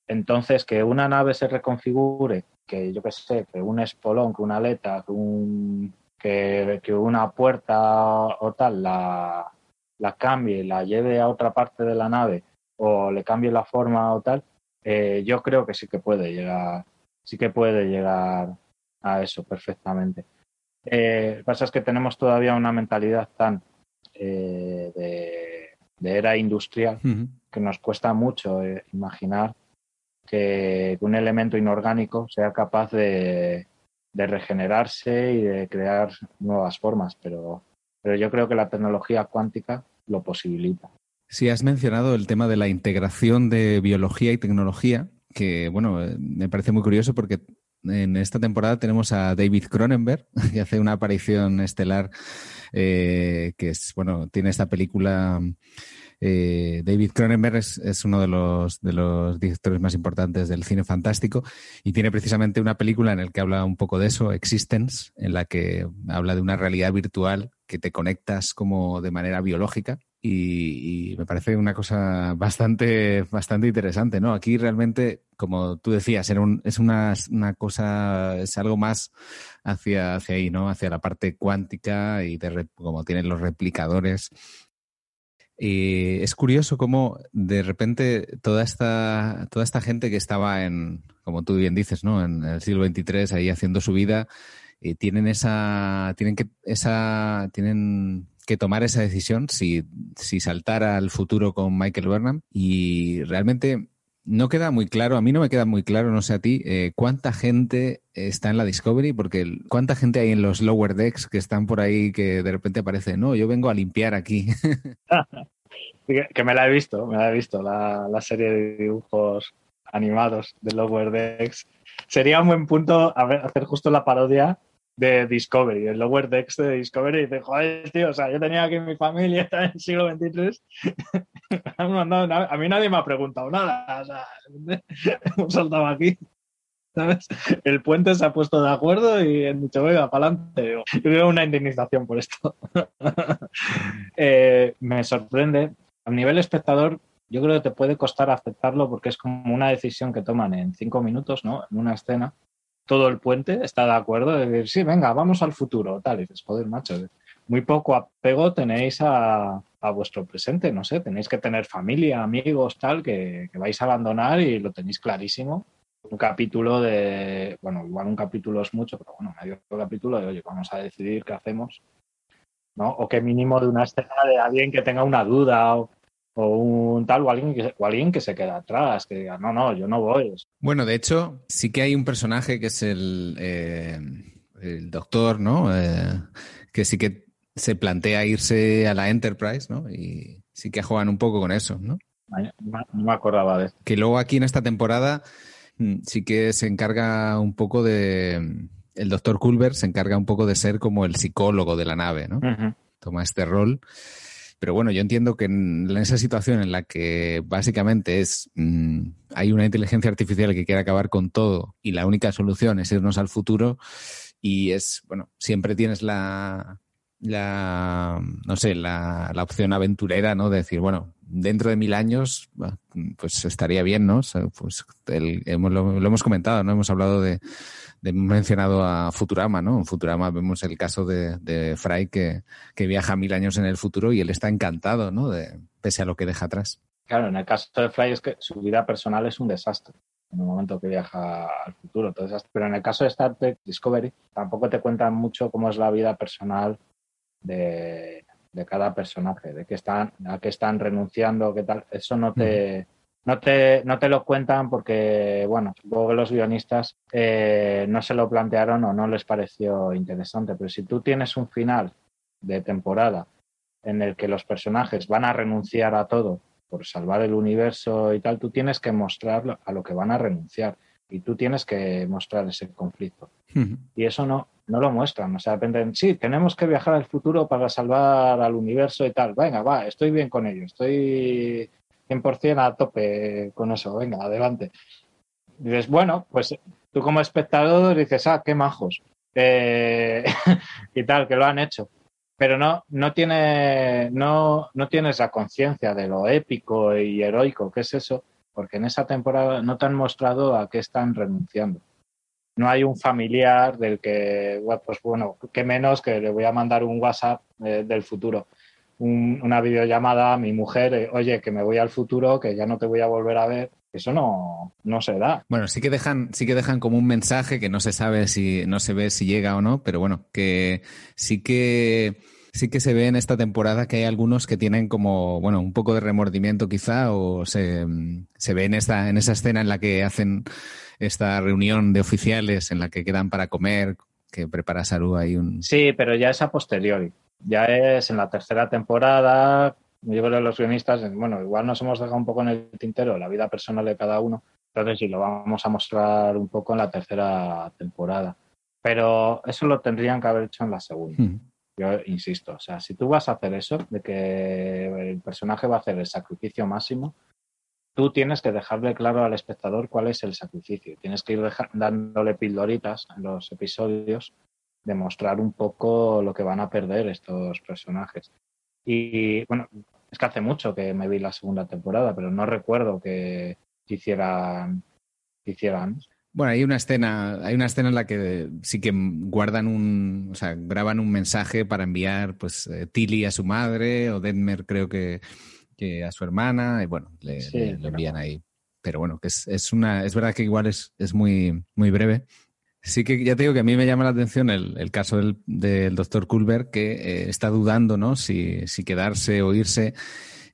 Entonces, que una nave se reconfigure, que yo qué sé, que un espolón, que una aleta, que un, que, una puerta o tal la, la cambie, la lleve a otra parte de la nave o le cambie la forma o tal, eh, yo creo que sí que puede llegar, sí que puede llegar a eso perfectamente. Eh, lo que pasa es que tenemos todavía una mentalidad tan eh, de, era industrial que nos cuesta mucho imaginar que un elemento inorgánico sea capaz de, de regenerarse y de crear nuevas formas, pero, pero yo creo que la tecnología cuántica lo posibilita. Sí, has mencionado el tema de la integración de biología y tecnología, que bueno, eh, me parece muy curioso porque en esta temporada tenemos a David Cronenberg, que hace una aparición estelar, eh, que es, bueno, tiene esta película eh, David Cronenberg es, uno de los, de los directores más importantes del cine fantástico y tiene precisamente una película en la que habla un poco de eso, Existence, en la que habla de una realidad virtual que te conectas como de manera biológica y, me parece una cosa bastante, bastante interesante, ¿no? Aquí realmente, como tú decías, era es una, cosa, es algo más hacia, hacia ahí, ¿no? Hacia la parte cuántica y de, como tienen los replicadores y es curioso cómo de repente toda esta, toda esta gente que estaba en, como tú bien dices, ¿no? En el siglo XXIII ahí haciendo su vida, eh, tienen esa, tienen que, esa, tienen que tomar esa decisión si, si saltar al futuro con Michael Burnham y realmente no queda muy claro, a mí no me queda muy claro, no sé a ti, eh, cuánta gente está en la Discovery, porque cuánta gente hay en los lower decks que están por ahí que de repente aparece, no, yo vengo a limpiar aquí. que me la he visto, me la he visto, la, la serie de dibujos animados de lower decks. Sería un buen punto hacer justo la parodia de Discovery, el Lower Decks de Discovery, y dice, joder, tío, o sea, yo tenía aquí mi familia, en el siglo XXIII, a mí nadie me ha preguntado nada, o sea, hemos saltado aquí. ¿Sabes? El puente se ha puesto de acuerdo y el dicho, venga, para adelante. Yo veo una indemnización por esto. eh, me sorprende. A nivel espectador, yo creo que te puede costar aceptarlo porque es como una decisión que toman en cinco minutos, ¿no? En una escena todo el puente está de acuerdo de decir, sí, venga, vamos al futuro, tal. Y dices, joder, macho, muy poco apego tenéis a, vuestro presente, no sé, tenéis que tener familia, amigos, tal, que, vais a abandonar y lo tenéis clarísimo. Un capítulo de, bueno, igual un capítulo es mucho, pero bueno, medio capítulo de, oye, vamos a decidir qué hacemos, ¿no? O que mínimo de una escena de alguien que tenga una duda o, o un tal o alguien que, o alguien que se queda atrás, que diga, no, no, yo no voy. Bueno, de hecho, sí que hay un personaje que es el, eh, el doctor, ¿no? Eh, que sí que se plantea irse a la Enterprise, ¿no? Y sí que juegan un poco con eso, ¿no? No me acordaba de esto. Que luego aquí en esta temporada mm, sí que se encarga un poco de... El doctor Culver se encarga un poco de ser como el psicólogo de la nave, ¿no? Toma este rol. Pero bueno, yo entiendo que en, esa situación en la que básicamente es mm, hay una inteligencia artificial que quiere acabar con todo y la única solución es irnos al futuro y es, bueno, siempre tienes la, la no sé, la, la opción aventurera, ¿no? De decir, bueno, dentro de mil años, pues estaría bien, ¿no? pues hemos, lo, hemos comentado, ¿no? Hemos hablado de, hemos mencionado a Futurama, ¿no? En Futurama vemos el caso de, de Fry que, que, viaja mil años en el futuro y él está encantado, ¿no? De, pese a lo que deja atrás. Claro, en el caso de Fry es que su vida personal es un desastre en el momento que viaja al futuro. Entonces, pero en el caso de Star Trek Discovery tampoco te cuentan mucho cómo es la vida personal de, de cada personaje, de qué están, a qué están renunciando, qué tal. Eso no te, no te, no te lo cuentan porque, bueno, supongo que los guionistas eh, no se lo plantearon o no les pareció interesante, pero si tú tienes un final de temporada en el que los personajes van a renunciar a todo por salvar el universo y tal, tú tienes que mostrar a lo que van a renunciar y tú tienes que mostrar ese conflicto. Y eso no, no lo muestran. O sea, dependen, sí, tenemos que viajar al futuro para salvar al universo y tal. Venga, va, estoy bien con ello, estoy 100% a tope con eso, venga, adelante. dices, bueno, pues tú como espectador dices, ah, qué majos. Eh, y tal, que lo han hecho. Pero no, no, tiene, no, no tienes la conciencia de lo épico y heroico que es eso, porque en esa temporada no te han mostrado a qué están renunciando. No hay un familiar del que, pues bueno, qué menos que le voy a mandar un WhatsApp eh, del futuro una videollamada a mi mujer, eh, oye, que me voy al futuro, que ya no te voy a volver a ver. Eso no, no se da. Bueno, sí que dejan, sí que dejan como un mensaje que no se sabe si, no se ve si llega o no, pero bueno, que sí que sí que se ve en esta temporada que hay algunos que tienen como, bueno, un poco de remordimiento quizá, o se, se ve en esta, en esa escena en la que hacen esta reunión de oficiales en la que quedan para comer, que prepara Saru ahí un. Sí, pero ya es a posteriori ya es en la tercera temporada. Yo creo que los guionistas, bueno, igual nos hemos dejado un poco en el tintero la vida personal de cada uno, entonces sí lo vamos a mostrar un poco en la tercera temporada. Pero eso lo tendrían que haber hecho en la segunda. Hmm. Yo insisto, o sea, si tú vas a hacer eso, de que el personaje va a hacer el sacrificio máximo, tú tienes que dejarle claro al espectador cuál es el sacrificio. Tienes que ir dándole pildoritas en los episodios demostrar un poco lo que van a perder estos personajes. Y bueno, es que hace mucho que me vi la segunda temporada, pero no recuerdo que hicieran, hicieran. Bueno, hay una escena, hay una escena en la que sí que guardan un, o sea, graban un mensaje para enviar, pues, eh, Tilly a su madre o Denmer creo que, que a su hermana y bueno, le, envían ahí. Pero bueno, que es, es, una, es verdad que igual es, es muy, muy breve, Sí que ya te digo que a mí me llama la atención el, caso del, doctor Culver que eh, está dudando, ¿no? Si, quedarse o irse.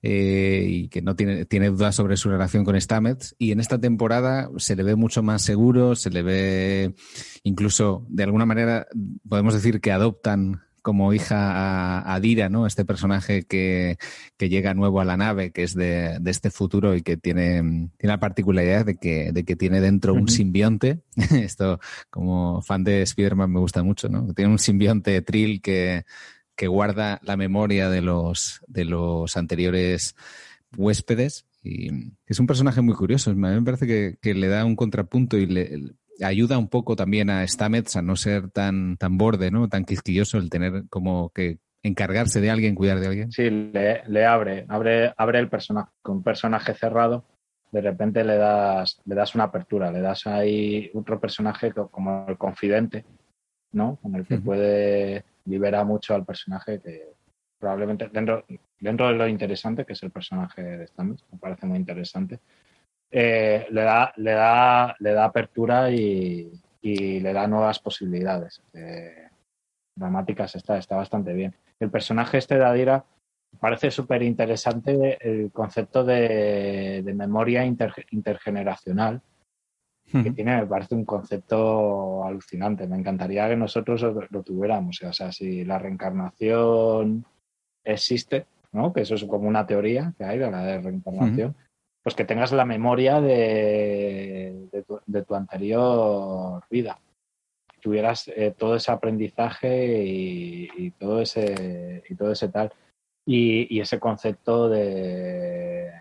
Eh, y que no tiene, tiene dudas sobre su relación con Stamets. Y en esta temporada se le ve mucho más seguro, se le ve incluso, de alguna manera, podemos decir que adoptan como hija a, Dira, ¿no? Este personaje que, llega nuevo a la nave, que es de, este futuro y que tiene, tiene la particularidad de que, de que tiene dentro un simbionte. Esto, como fan de Spider-Man, me gusta mucho, ¿no? Tiene un simbionte Trill que, que guarda la memoria de los, de los anteriores huéspedes. Y es un personaje muy curioso. A mí me parece que, que le da un contrapunto y le, ayuda un poco también a Stamets a no ser tan, tan borde, ¿no? Tan quisquilloso el tener como que encargarse de alguien, cuidar de alguien. Sí, le, le abre, abre, abre el personaje. Con un personaje cerrado, de repente le das, le das una apertura, le das ahí otro personaje como el confidente, ¿no? Con el que puede liberar mucho al personaje que probablemente dentro, dentro de lo interesante que es el personaje de Stamets, me parece muy interesante eh, le, da, le, da, le da apertura y, le da nuevas posibilidades. Eh, dramáticas está, está bastante bien. El personaje este de Adira parece súper interesante el concepto de, memoria intergeneracional que tiene, me parece un concepto alucinante. Me encantaría que nosotros lo, tuviéramos. O sea, si la reencarnación existe, ¿no? que eso es como una teoría que hay de la de reencarnación, pues que tengas la memoria de, de, tu, anterior vida. Tuvieras eh, todo ese aprendizaje y, todo ese y todo ese tal. Y, ese concepto de,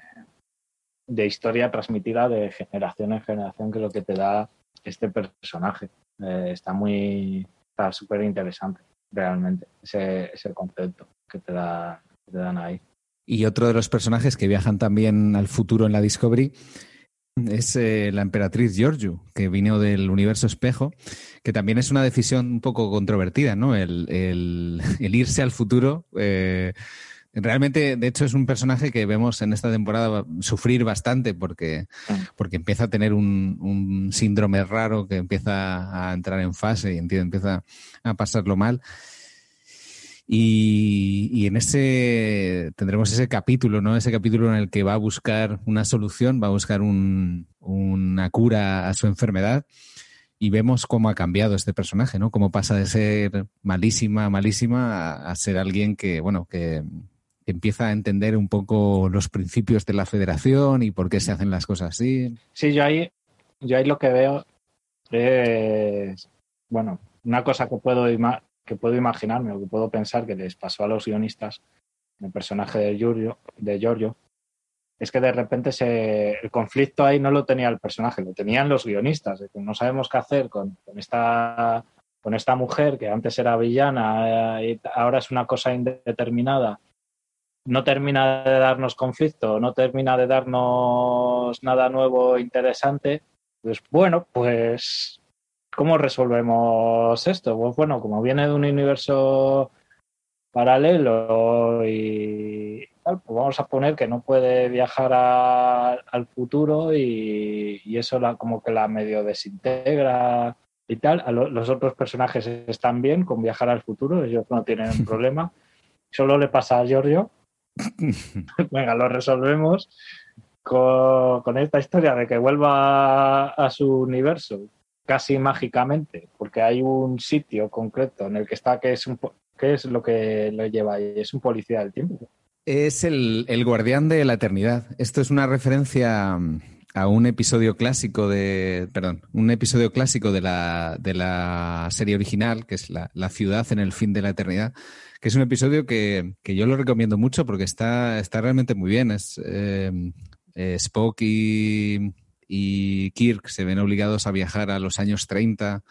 de historia transmitida de generación en generación, que es lo que te da este personaje. Eh, está muy, está súper interesante, realmente, ese, ese concepto que te, da, que te dan ahí. Y otro de los personajes que viajan también al futuro en la Discovery es eh, la emperatriz Giorgio, que vino del universo espejo, que también es una decisión un poco controvertida, ¿no? El, irse al futuro. Eh, realmente, de hecho, es un personaje que vemos en esta temporada sufrir bastante porque, porque empieza a tener un, un síndrome raro que empieza a entrar en fase y empieza a pasarlo mal. Y, en ese tendremos ese capítulo, ¿no? Ese capítulo en el que va a buscar una solución, va a buscar una cura a su enfermedad. Y vemos cómo ha cambiado este personaje, ¿no? Cómo pasa de ser malísima, malísima, a, ser alguien que, bueno, que, empieza a entender un poco los principios de la federación y por qué se hacen las cosas así. Sí, yo ahí, yo ahí lo que veo es, bueno, una cosa que puedo que puedo imaginarme o que puedo pensar que les pasó a los guionistas, el personaje de Giorgio, de Giorgio es que de repente se, el conflicto ahí no lo tenía el personaje, lo tenían los guionistas, no sabemos qué hacer con, esta, con esta mujer que antes era villana y ahora es una cosa indeterminada. No termina de darnos conflicto, no termina de darnos nada nuevo interesante. Pues bueno, pues ¿Cómo resolvemos esto? Pues bueno, como viene de un universo paralelo y tal, pues vamos a poner que no puede viajar al futuro y, eso la, como que la medio desintegra y tal. los otros personajes están bien con viajar al futuro, ellos no tienen problema. Solo le pasa a Giorgio. Venga, lo resolvemos con, esta historia de que vuelva a su universo casi mágicamente, porque hay un sitio concreto en el que está que es ¿Qué es lo que lo lleva ahí? ¿Es un policía del tiempo? Es el, guardián de la eternidad. Esto es una referencia a un episodio clásico de. Perdón, un episodio clásico de la, de la serie original, que es la, ciudad en el fin de la eternidad. Que es un episodio que, yo lo recomiendo mucho porque está, está realmente muy bien. Es eh, eh, Spock y, y Kirk se ven obligados a viajar a los años 30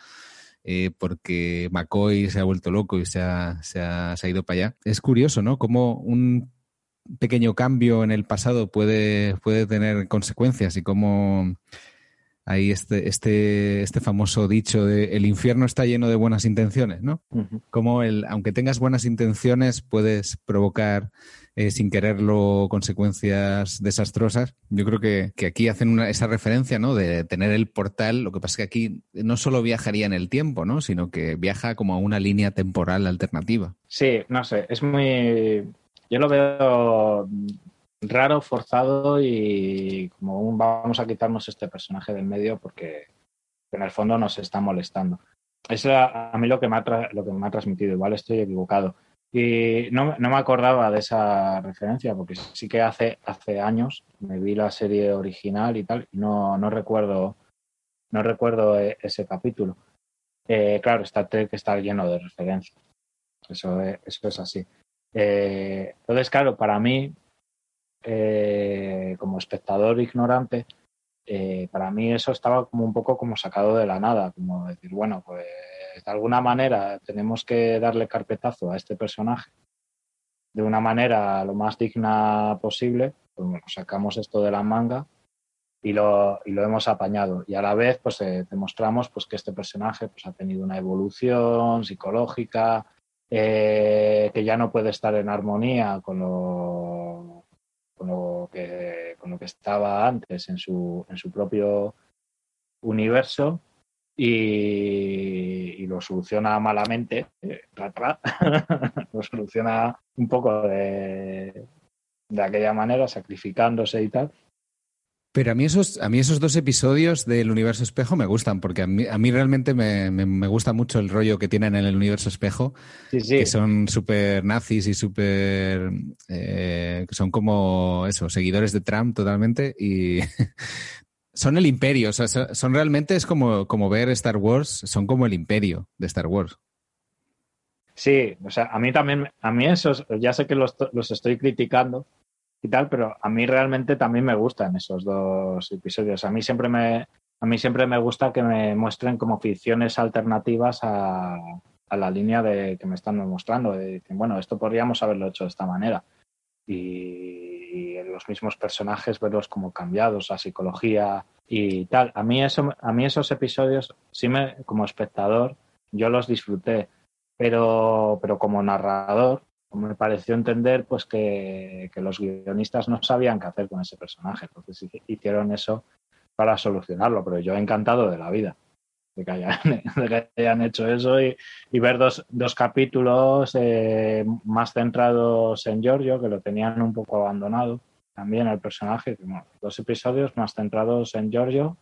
eh, porque McCoy se ha vuelto loco y se ha, se, ha, ido para allá. Es curioso, ¿no? Cómo un pequeño cambio en el pasado puede, puede tener consecuencias y cómo hay este, este, este famoso dicho de el infierno está lleno de buenas intenciones, ¿no? Como el, aunque tengas buenas intenciones, puedes provocar eh, sin quererlo consecuencias desastrosas. Yo creo que, aquí hacen esa referencia, ¿no? De tener el portal. Lo que pasa es que aquí no solo viajaría en el tiempo, ¿no? Sino que viaja como a una línea temporal alternativa. Sí, no sé, es muy. Yo lo veo raro, forzado y como un, vamos a quitarnos este personaje del medio porque en el fondo nos está molestando. Es a mí lo que, me ha lo que me ha transmitido, igual estoy equivocado. Y no, no, me acordaba de esa referencia, porque sí que hace, hace años me vi la serie original y tal, y no, no recuerdo, no recuerdo e, ese capítulo. Eh, claro, Star Trek está lleno de referencias. Eso es, eso es así. Eh, entonces, claro, para mí, eh, como espectador ignorante, eh, para mí eso estaba como un poco como sacado de la nada, como decir, bueno, pues de alguna manera tenemos que darle carpetazo a este personaje de una manera lo más digna posible, sacamos esto de la manga y lo, y lo hemos apañado. Y a la vez, pues eh, demostramos pues, que este personaje pues, ha tenido una evolución psicológica, que ya no puede estar en armonía con lo, con lo, que, con lo que estaba antes en su, en su propio universo y, lo soluciona malamente, eh, lo soluciona un poco de, de aquella manera, sacrificándose y tal. Pero a mí esos, a mí esos dos episodios del universo espejo me gustan, porque a mí, a mí realmente me, me, gusta mucho el rollo que tienen en el universo espejo, que son súper nazis y súper... Eh, son como eso, seguidores de Trump totalmente y son el imperio, o sea, son realmente es como, como ver Star Wars, son como el imperio de Star Wars. Sí, o sea, a mí también, a mí esos, ya sé que los, los estoy criticando y tal, pero a mí realmente también me gustan esos dos episodios. A mí siempre me, a mí siempre me gusta que me muestren como ficciones alternativas a, a la línea de que me están mostrando. De, bueno, esto podríamos haberlo hecho de esta manera. Y, y los mismos personajes verlos como cambiados, la psicología y tal. A mí, eso, a mí esos episodios, sí me, como espectador, yo los disfruté, pero, pero como narrador, me pareció entender pues que, que, los guionistas no sabían qué hacer con ese personaje, entonces hicieron eso para solucionarlo, pero yo he encantado de la vida de que hayan, hecho eso y, ver dos, dos capítulos eh, más centrados en Giorgio, que lo tenían un poco abandonado también el personaje, dos episodios más centrados en Giorgio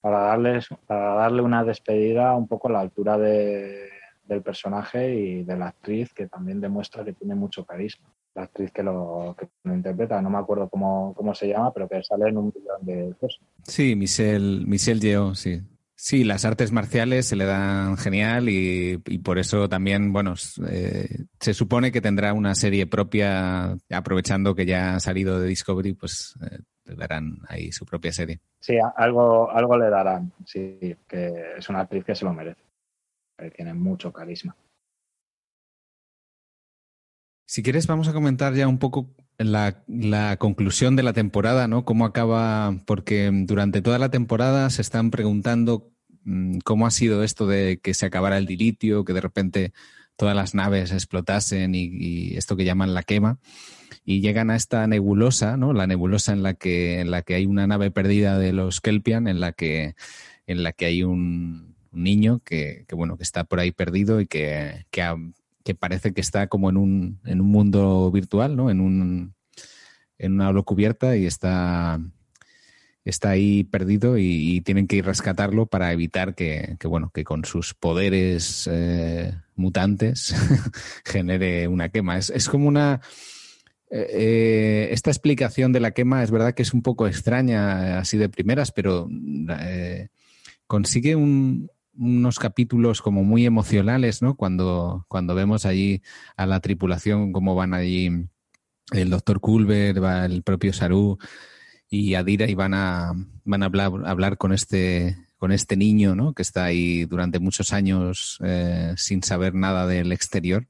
para, darles, para darle una despedida un poco a la altura de, del personaje y de la actriz que también demuestra que tiene mucho carisma. La actriz que lo, que lo interpreta, no me acuerdo cómo, cómo se llama, pero que sale en un millón de cosas. Sí, Michelle, Michelle Yeoh, sí. Sí, las artes marciales se le dan genial y, por eso también, bueno, eh, se supone que tendrá una serie propia, aprovechando que ya ha salido de Discovery, pues eh, le darán ahí su propia serie. Sí, algo, algo le darán, sí, que es una actriz que se lo merece, tiene mucho carisma. Si quieres, vamos a comentar ya un poco la, conclusión de la temporada, ¿no? Cómo acaba, porque durante toda la temporada se están preguntando Mm, cómo ha sido esto de que se acabara el dilitio, que de repente todas las naves explotasen y, esto que llaman la quema y llegan a esta nebulosa, ¿no? La nebulosa en la que en la que hay una nave perdida de los Kelpian, en la que en la que hay un, niño que, bueno que está por ahí perdido y que, que, parece que está como en un, en un mundo virtual, ¿no? En un en una aula cubierta y está está ahí perdido y, tienen que ir rescatarlo para evitar que, bueno, que con sus poderes eh, mutantes genere una quema. Es, como una... Eh, eh, esta explicación de la quema es verdad que es un poco extraña así de primeras, pero consigue unos capítulos como muy emocionales, ¿no? Cuando, cuando vemos allí a la tripulación, cómo van allí el doctor Culver, va el propio Saru, y Adira y van a, van a hablar, hablar con este con este niño ¿no? que está ahí durante muchos años eh, sin saber nada del exterior.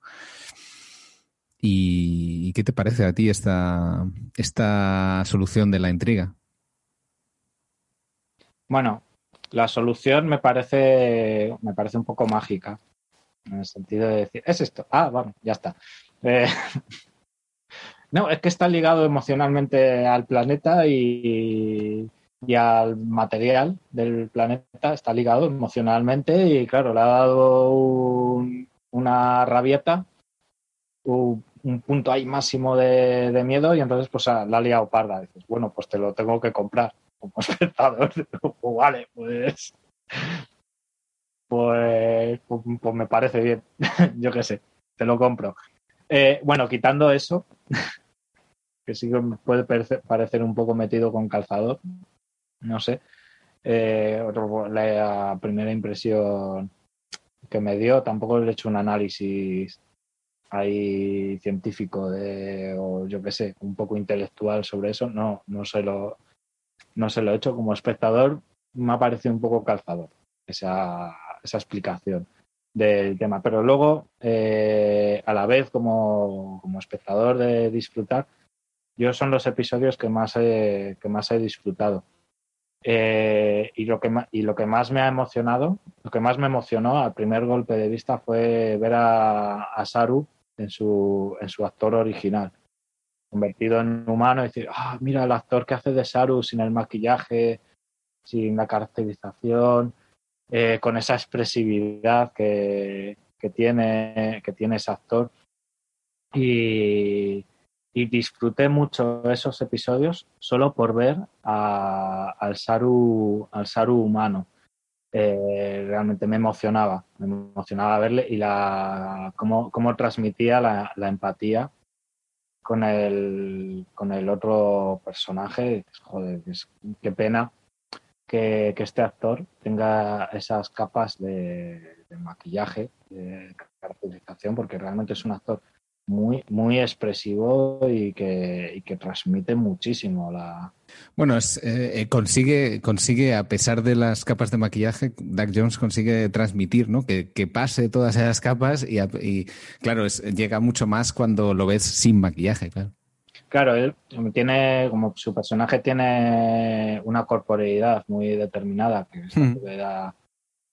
¿Y qué te parece a ti esta, esta solución de la intriga? Bueno, la solución me parece, me parece un poco mágica, en el sentido de decir, es esto, ah, vamos, ya está. Eh, no, es que está ligado emocionalmente al planeta y, al material del planeta, está ligado emocionalmente y claro, le ha dado una rabieta un punto ahí máximo de, miedo y entonces pues la ha liado parda. Dices, bueno, pues te lo tengo que comprar como espectador. pues vale, pues, pues, pues, pues, me parece bien. Yo qué sé, te lo compro. Eh, bueno, quitando eso, que sí que puede parecer un poco metido con calzador, no sé. Eh, la primera impresión que me dio, tampoco le he hecho un análisis ahí científico de, o yo qué sé, un poco intelectual sobre eso, no, no se lo, no se lo he hecho como espectador, me ha parecido un poco calzador esa, esa explicación del tema. Pero luego, eh, a la vez, como, como, espectador de disfrutar, yo son los episodios que más he, que más he disfrutado. Eh, y, lo que, y lo que más me ha emocionado, lo que más me emocionó al primer golpe de vista fue ver a, a Saru en su, en su actor original, convertido en humano, y decir, ah, mira el actor que hace de Saru sin el maquillaje, sin la caracterización, eh, con esa expresividad que, que, tiene, que tiene ese actor. Y, disfruté mucho esos episodios solo por ver al Saru al Saru humano eh, realmente me emocionaba me emocionaba verle y la cómo, cómo transmitía la, empatía con el con el otro personaje joder qué pena que, que, este actor tenga esas capas de, de maquillaje de caracterización porque realmente es un actor muy, muy expresivo y que, y que transmite muchísimo la. Bueno, es, eh, eh, consigue, consigue, a pesar de las capas de maquillaje, Doug Jones consigue transmitir, ¿no? Que, que pase todas esas capas y, y claro, es, llega mucho más cuando lo ves sin maquillaje, claro. Claro, él tiene, como su personaje tiene una corporeidad muy determinada, que es la, que le da,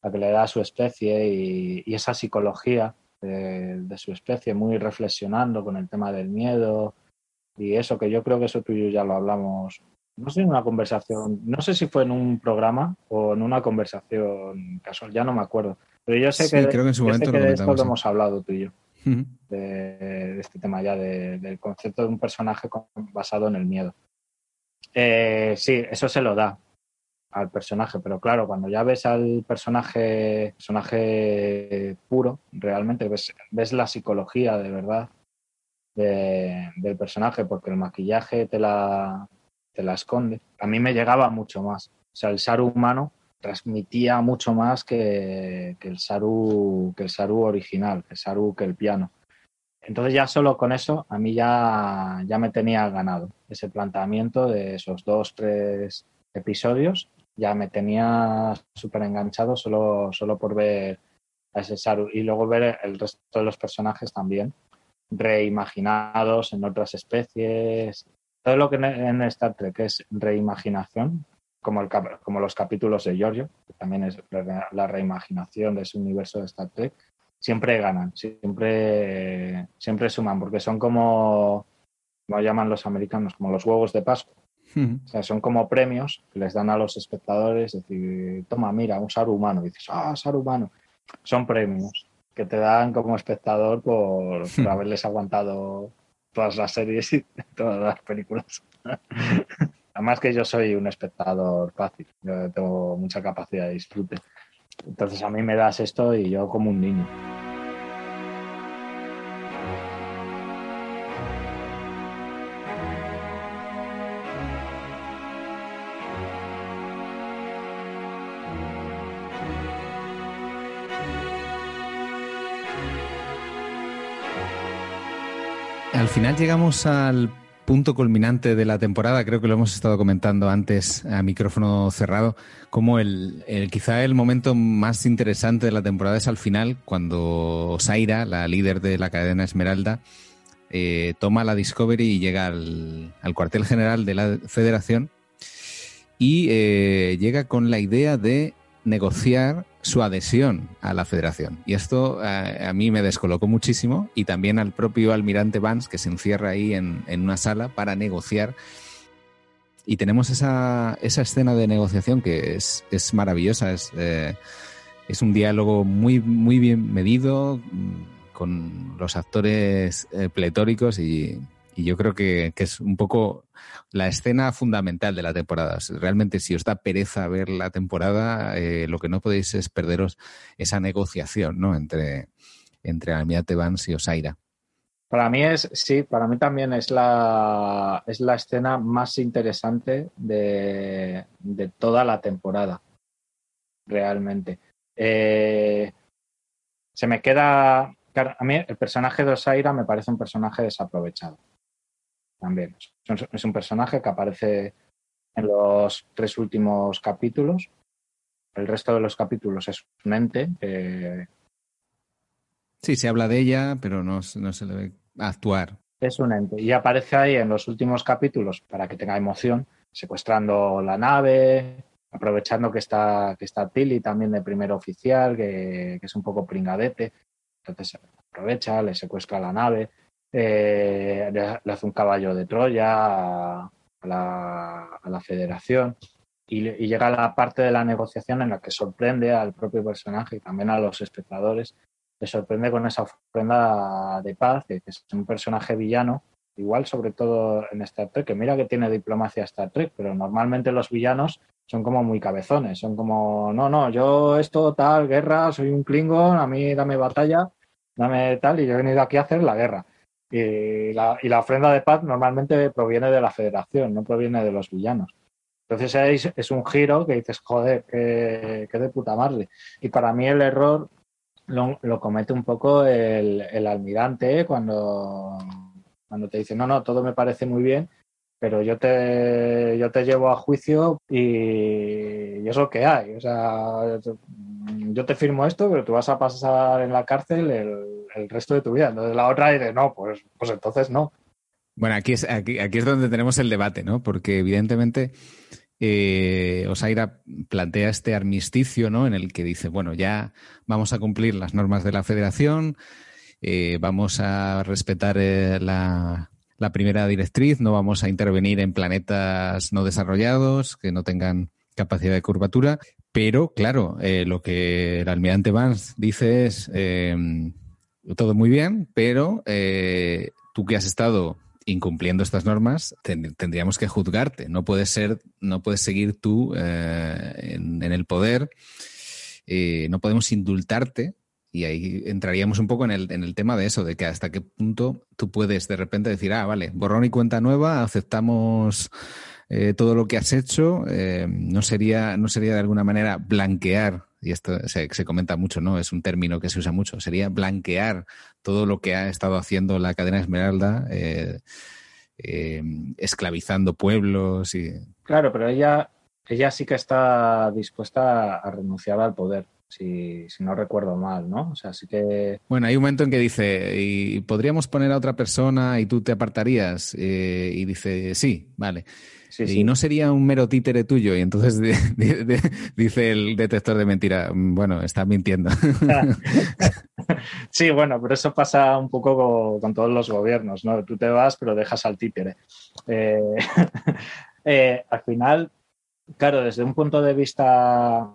la que le da a su especie y, y esa psicología de, su especie, muy reflexionando con el tema del miedo y eso, que yo creo que eso tú y yo ya lo hablamos, no sé, en una conversación, no sé si fue en un programa o en una conversación casual, ya no me acuerdo, pero yo sé que, creo que, en su momento de esto lo hemos hablado tú y yo. de, este tema ya del concepto de un personaje basado en el miedo. Eh, sí, eso se lo da, al personaje, pero claro, cuando ya ves al personaje, personaje puro, realmente ves, ves la psicología de verdad de, del personaje, porque el maquillaje te la, te la esconde. A mí me llegaba mucho más. O sea, el Saru humano transmitía mucho más que, que el Saru que el Saru original, que el Saru que el piano. Entonces ya solo con eso a mí ya, ya me tenía ganado ese planteamiento de esos dos, tres episodios ya me tenía súper enganchado solo, solo por ver a ese Saru y luego ver el resto de los personajes también reimaginados en otras especies. Todo lo que en Star Trek es reimaginación, como, el, como los capítulos de Giorgio, que también es la reimaginación de ese universo de Star Trek, siempre ganan, siempre, siempre suman, porque son como, como llaman los americanos, como los huevos de Pascua. O sea, son como premios que les dan a los espectadores, decir, toma, mira, un SAR humano. Y dices, ah, SAR humano. Son premios que te dan como espectador por, haberles aguantado todas las series y todas las películas. Además que yo soy un espectador fácil, yo tengo mucha capacidad de disfrute. Entonces a mí me das esto y yo como un niño. Al final llegamos al punto culminante de la temporada, creo que lo hemos estado comentando antes a micrófono cerrado, como el, quizá el momento más interesante de la temporada es al final, cuando Zaira, la líder de la cadena Esmeralda, eh, toma la Discovery y llega al, cuartel general de la Federación y eh, llega con la idea de negociar su adhesión a la federación. Y esto eh, a mí me descolocó muchísimo y también al propio almirante Vance que se encierra ahí en, una sala para negociar. Y tenemos esa, esa escena de negociación que es, es maravillosa, es, eh, es un diálogo muy, muy bien medido, con los actores eh, pletóricos y, yo creo que, es un poco la escena fundamental de la temporada. Realmente, si os da pereza ver la temporada, eh, lo que no podéis es perderos esa negociación ¿no? entre, entre Almirante Vance y Osaira. Para mí es, sí, para mí también es la, es la escena más interesante de, de toda la temporada, realmente. Eh, se me queda, a mí el personaje de Osaira me parece un personaje desaprovechado. También. Es un personaje que aparece en los tres últimos capítulos. El resto de los capítulos es un ente que Sí, se habla de ella, pero no, se le ve actuar. Es un ente. Y aparece ahí en los últimos capítulos para que tenga emoción, secuestrando la nave, aprovechando que está, que está Tilly también de primer oficial, que, es un poco pringadete. Entonces aprovecha, le secuestra la nave, eh, le, hace un caballo de Troya a, la, federación. Y, llega la parte de la negociación en la que sorprende al propio personaje y también a los espectadores te sorprende con esa ofrenda de paz, que es un personaje villano, igual sobre todo en Star Trek, que mira que tiene diplomacia Star Trek, pero normalmente los villanos son como muy cabezones, son como, no, no, yo esto tal, guerra, soy un Klingon, a mí dame batalla, dame tal, y yo he venido aquí a hacer la guerra. Y la, y la ofrenda de paz normalmente proviene de la federación, no proviene de los villanos. Entonces es, es un giro que dices, joder, qué, qué de puta madre. Y para mí el error lo, comete un poco el, almirante cuando, cuando te dice, no, no, todo me parece muy bien, pero yo te, yo te llevo a juicio y, es lo que hay. O sea, yo te firmo esto, pero tú vas a pasar en la cárcel el, resto de tu vida. Entonces la otra dice, no, pues, pues entonces no. Bueno, aquí es, aquí, aquí es donde tenemos el debate, ¿no? Porque evidentemente eh, Osaira plantea este armisticio, ¿no? En el que dice, bueno, ya vamos a cumplir las normas de la Federación, eh, vamos a respetar eh, la, primera directriz, no vamos a intervenir en planetas no desarrollados que no tengan capacidad de curvatura, pero claro, lo que el almirante Vance dice es todo muy bien, pero tú que has estado incumpliendo estas normas, tendríamos que juzgarte. No puedes ser, no puedes seguir tú eh, en, el poder. Eh, no podemos indultarte. Y ahí entraríamos un poco en el, en el tema de eso, de que hasta qué punto tú puedes de repente decir, ah, vale, borrón y cuenta nueva, aceptamos eh, todo lo que has hecho. no, sería, no sería de alguna manera blanquear y esto se, se, comenta mucho, ¿no? Es un término que se usa mucho, sería blanquear todo lo que ha estado haciendo la cadena Esmeralda, eh, eh, esclavizando pueblos y... Claro, pero ella, ella sí que está dispuesta a renunciar al poder. Si, si, no recuerdo mal, ¿no? O sea, sí que... Bueno, hay un momento en que dice, ¿y podríamos poner a otra persona y tú te apartarías? Eh, y dice, sí, vale y no sería un mero títere tuyo. Y entonces dice el detector de mentira, bueno, está mintiendo. sí, bueno, pero eso pasa un poco con, todos los gobiernos, ¿no? Tú te vas, pero dejas al títere. Eh, eh, al final, claro, desde un punto de vista,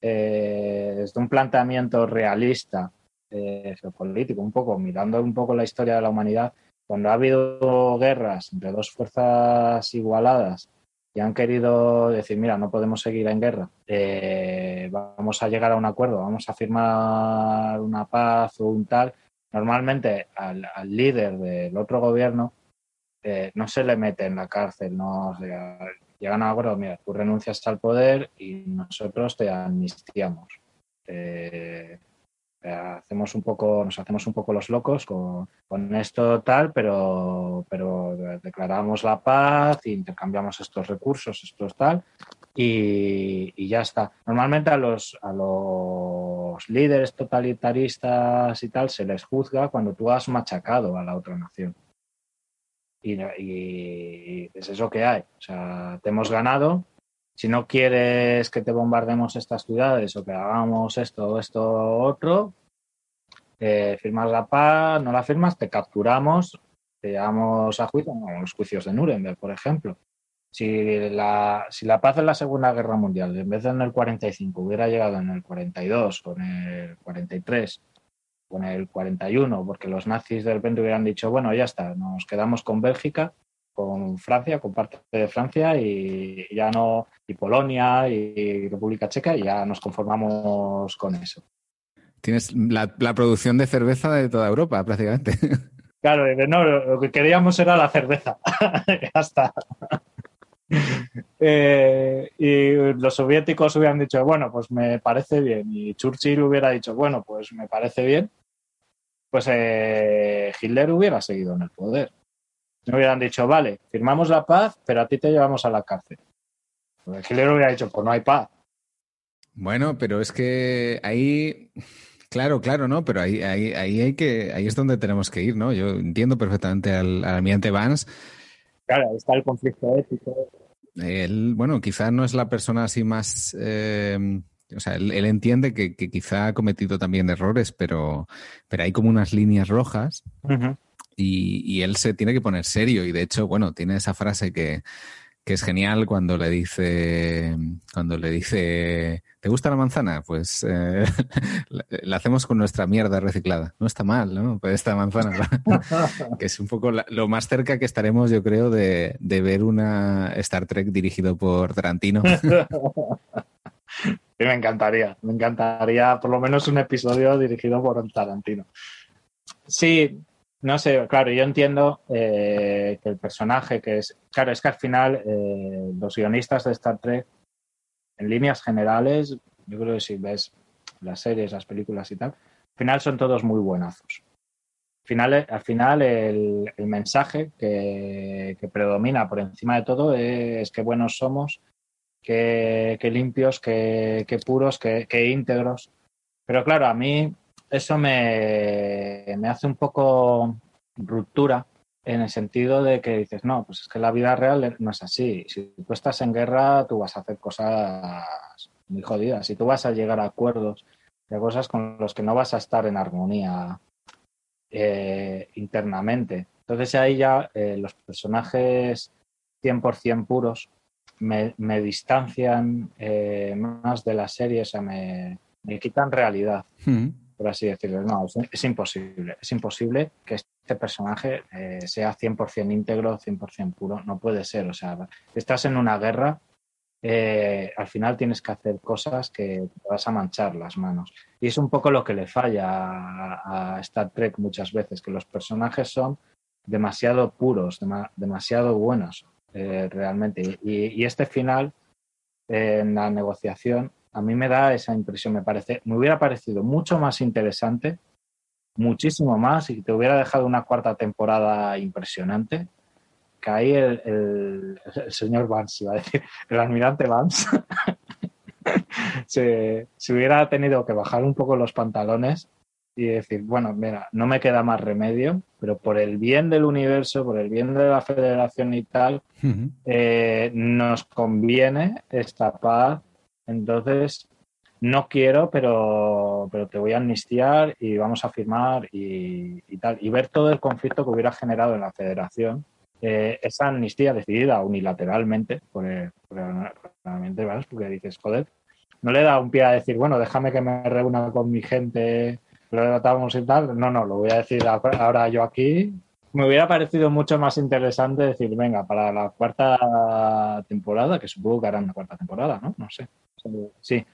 eh, desde un planteamiento realista, geopolítico, un poco, mirando un poco la historia de la humanidad, cuando ha habido guerras entre dos fuerzas igualadas y han querido decir, mira, no podemos seguir en guerra, eh, vamos a llegar a un acuerdo, vamos a firmar una paz o un tal, normalmente al, líder del otro gobierno eh, no se le mete en la cárcel, no llegan a acuerdo, mira, tú renuncias al poder y nosotros te amnistiamos. Eh, hacemos un poco, nos hacemos un poco los locos con, esto tal, pero, pero declaramos la paz, intercambiamos estos recursos, estos tal, y, ya está. Normalmente a los, a los líderes totalitaristas y tal se les juzga cuando tú has machacado a la otra nación. Y, y es eso que hay. O sea, te hemos ganado, si no quieres que te bombardemos estas ciudades o que hagamos esto, esto, otro, eh, firmas la paz, no la firmas, te capturamos, te llevamos a juicio, como los juicios de Nuremberg, por ejemplo. Si la, si la paz en la Segunda Guerra Mundial, en vez de en el 45, hubiera llegado en el 42 o en el 43, en el 41, porque los nazis de repente hubieran dicho, bueno, ya está, nos quedamos con Bélgica, con Francia, con parte de Francia y ya no, y Polonia y República Checa, y ya nos conformamos con eso. Tienes la, la producción de cerveza de toda Europa, prácticamente. Claro, no, lo que queríamos era la cerveza. ya está. Eh, y los soviéticos hubieran dicho, bueno, pues me parece bien. Y Churchill hubiera dicho, bueno, pues me parece bien. Pues eh, Hitler hubiera seguido en el poder. Me hubieran dicho, vale, firmamos la paz, pero a ti te llevamos a la cárcel. Pues Hitler hubiera dicho, pues no hay paz. Bueno, pero es que ahí Claro, claro, no, pero ahí, ahí, ahí hay que, ahí es donde tenemos que ir, ¿no? Yo entiendo perfectamente al, al almirante Vance. Claro, ahí está el conflicto ético. Él, bueno, quizá no es la persona así más. Eh, o sea, él, él entiende que, que, quizá ha cometido también errores, pero, pero hay como unas líneas rojas uh -huh. Y, él se tiene que poner serio. Y de hecho, bueno, tiene esa frase que, que es genial cuando le dice, cuando le dice, ¿te gusta la manzana? Pues eh, la hacemos con nuestra mierda reciclada. No está mal, ¿no? Pues esta manzana, que es un poco la, lo más cerca que estaremos, yo creo, de, de ver una Star Trek dirigido por Tarantino. Sí, me encantaría, me encantaría por lo menos un episodio dirigido por Tarantino. Sí, no sé, claro, yo entiendo eh, que el personaje que es, claro, es que al final eh, los guionistas de Star Trek, en líneas generales, yo creo que si ves las series, las películas y tal, al final son todos muy buenazos. Al final, al final el, mensaje que, predomina por encima de todo es que buenos somos, que, limpios, que, que puros, que íntegros. Pero claro, a mí eso me, me, hace un poco ruptura en el sentido de que dices, no, pues es que la vida real no es así. Si tú estás en guerra, tú vas a hacer cosas muy jodidas y tú vas a llegar a acuerdos de cosas con los que no vas a estar en armonía eh, internamente. Entonces ahí ya eh, los personajes 100% puros me, me distancian eh, más de la serie, o sea, me, me quitan realidad. Mm por así decirlo. No, es, imposible. Es imposible que este personaje eh, sea 100% íntegro, 100% puro. No puede ser. O sea, estás en una guerra, eh, al final tienes que hacer cosas que te vas a manchar las manos. Y es un poco lo que le falla a, Star Trek muchas veces, que los personajes son demasiado puros, dem demasiado buenos, eh, realmente. Y, este final, en la negociación, a mí me da esa impresión, me parece, me hubiera parecido mucho más interesante, muchísimo más, y te hubiera dejado una cuarta temporada impresionante, que ahí el, el, el señor Vance, iba a decir, el almirante Vance, se, se, hubiera tenido que bajar un poco los pantalones y decir, bueno, mira, no me queda más remedio, pero por el bien del universo, por el bien de la federación y tal, uh -huh. eh, nos conviene esta paz entonces, no quiero, pero, pero te voy a amnistiar y vamos a firmar y, tal. Y ver todo el conflicto que hubiera generado en la federación, eh, esa amnistía decidida unilateralmente por el, por el, por porque dices, joder, no le da un pie a decir, bueno, déjame que me reúna con mi gente, lo tratamos y tal. No, no, lo voy a decir ahora yo aquí. Me hubiera parecido mucho más interesante decir, venga, para la cuarta temporada, que supongo que harán una cuarta temporada, ¿no? No sé. Sí,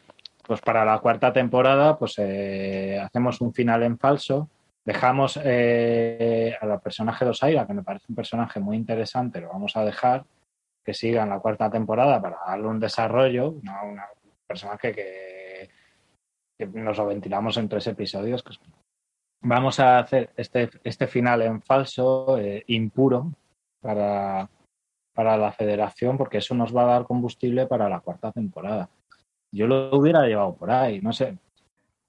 pues para la cuarta temporada pues eh, hacemos un final en falso, dejamos eh, a la personaje de Osaira, que me parece un personaje muy interesante, lo vamos a dejar que siga en la cuarta temporada para darle un desarrollo, ¿no? un personaje que, que, nos lo ventilamos en tres episodios. Que vamos a hacer este, este final en falso, eh, impuro, para, para la federación, porque eso nos va a dar combustible para la cuarta temporada yo lo hubiera llevado por ahí, no sé.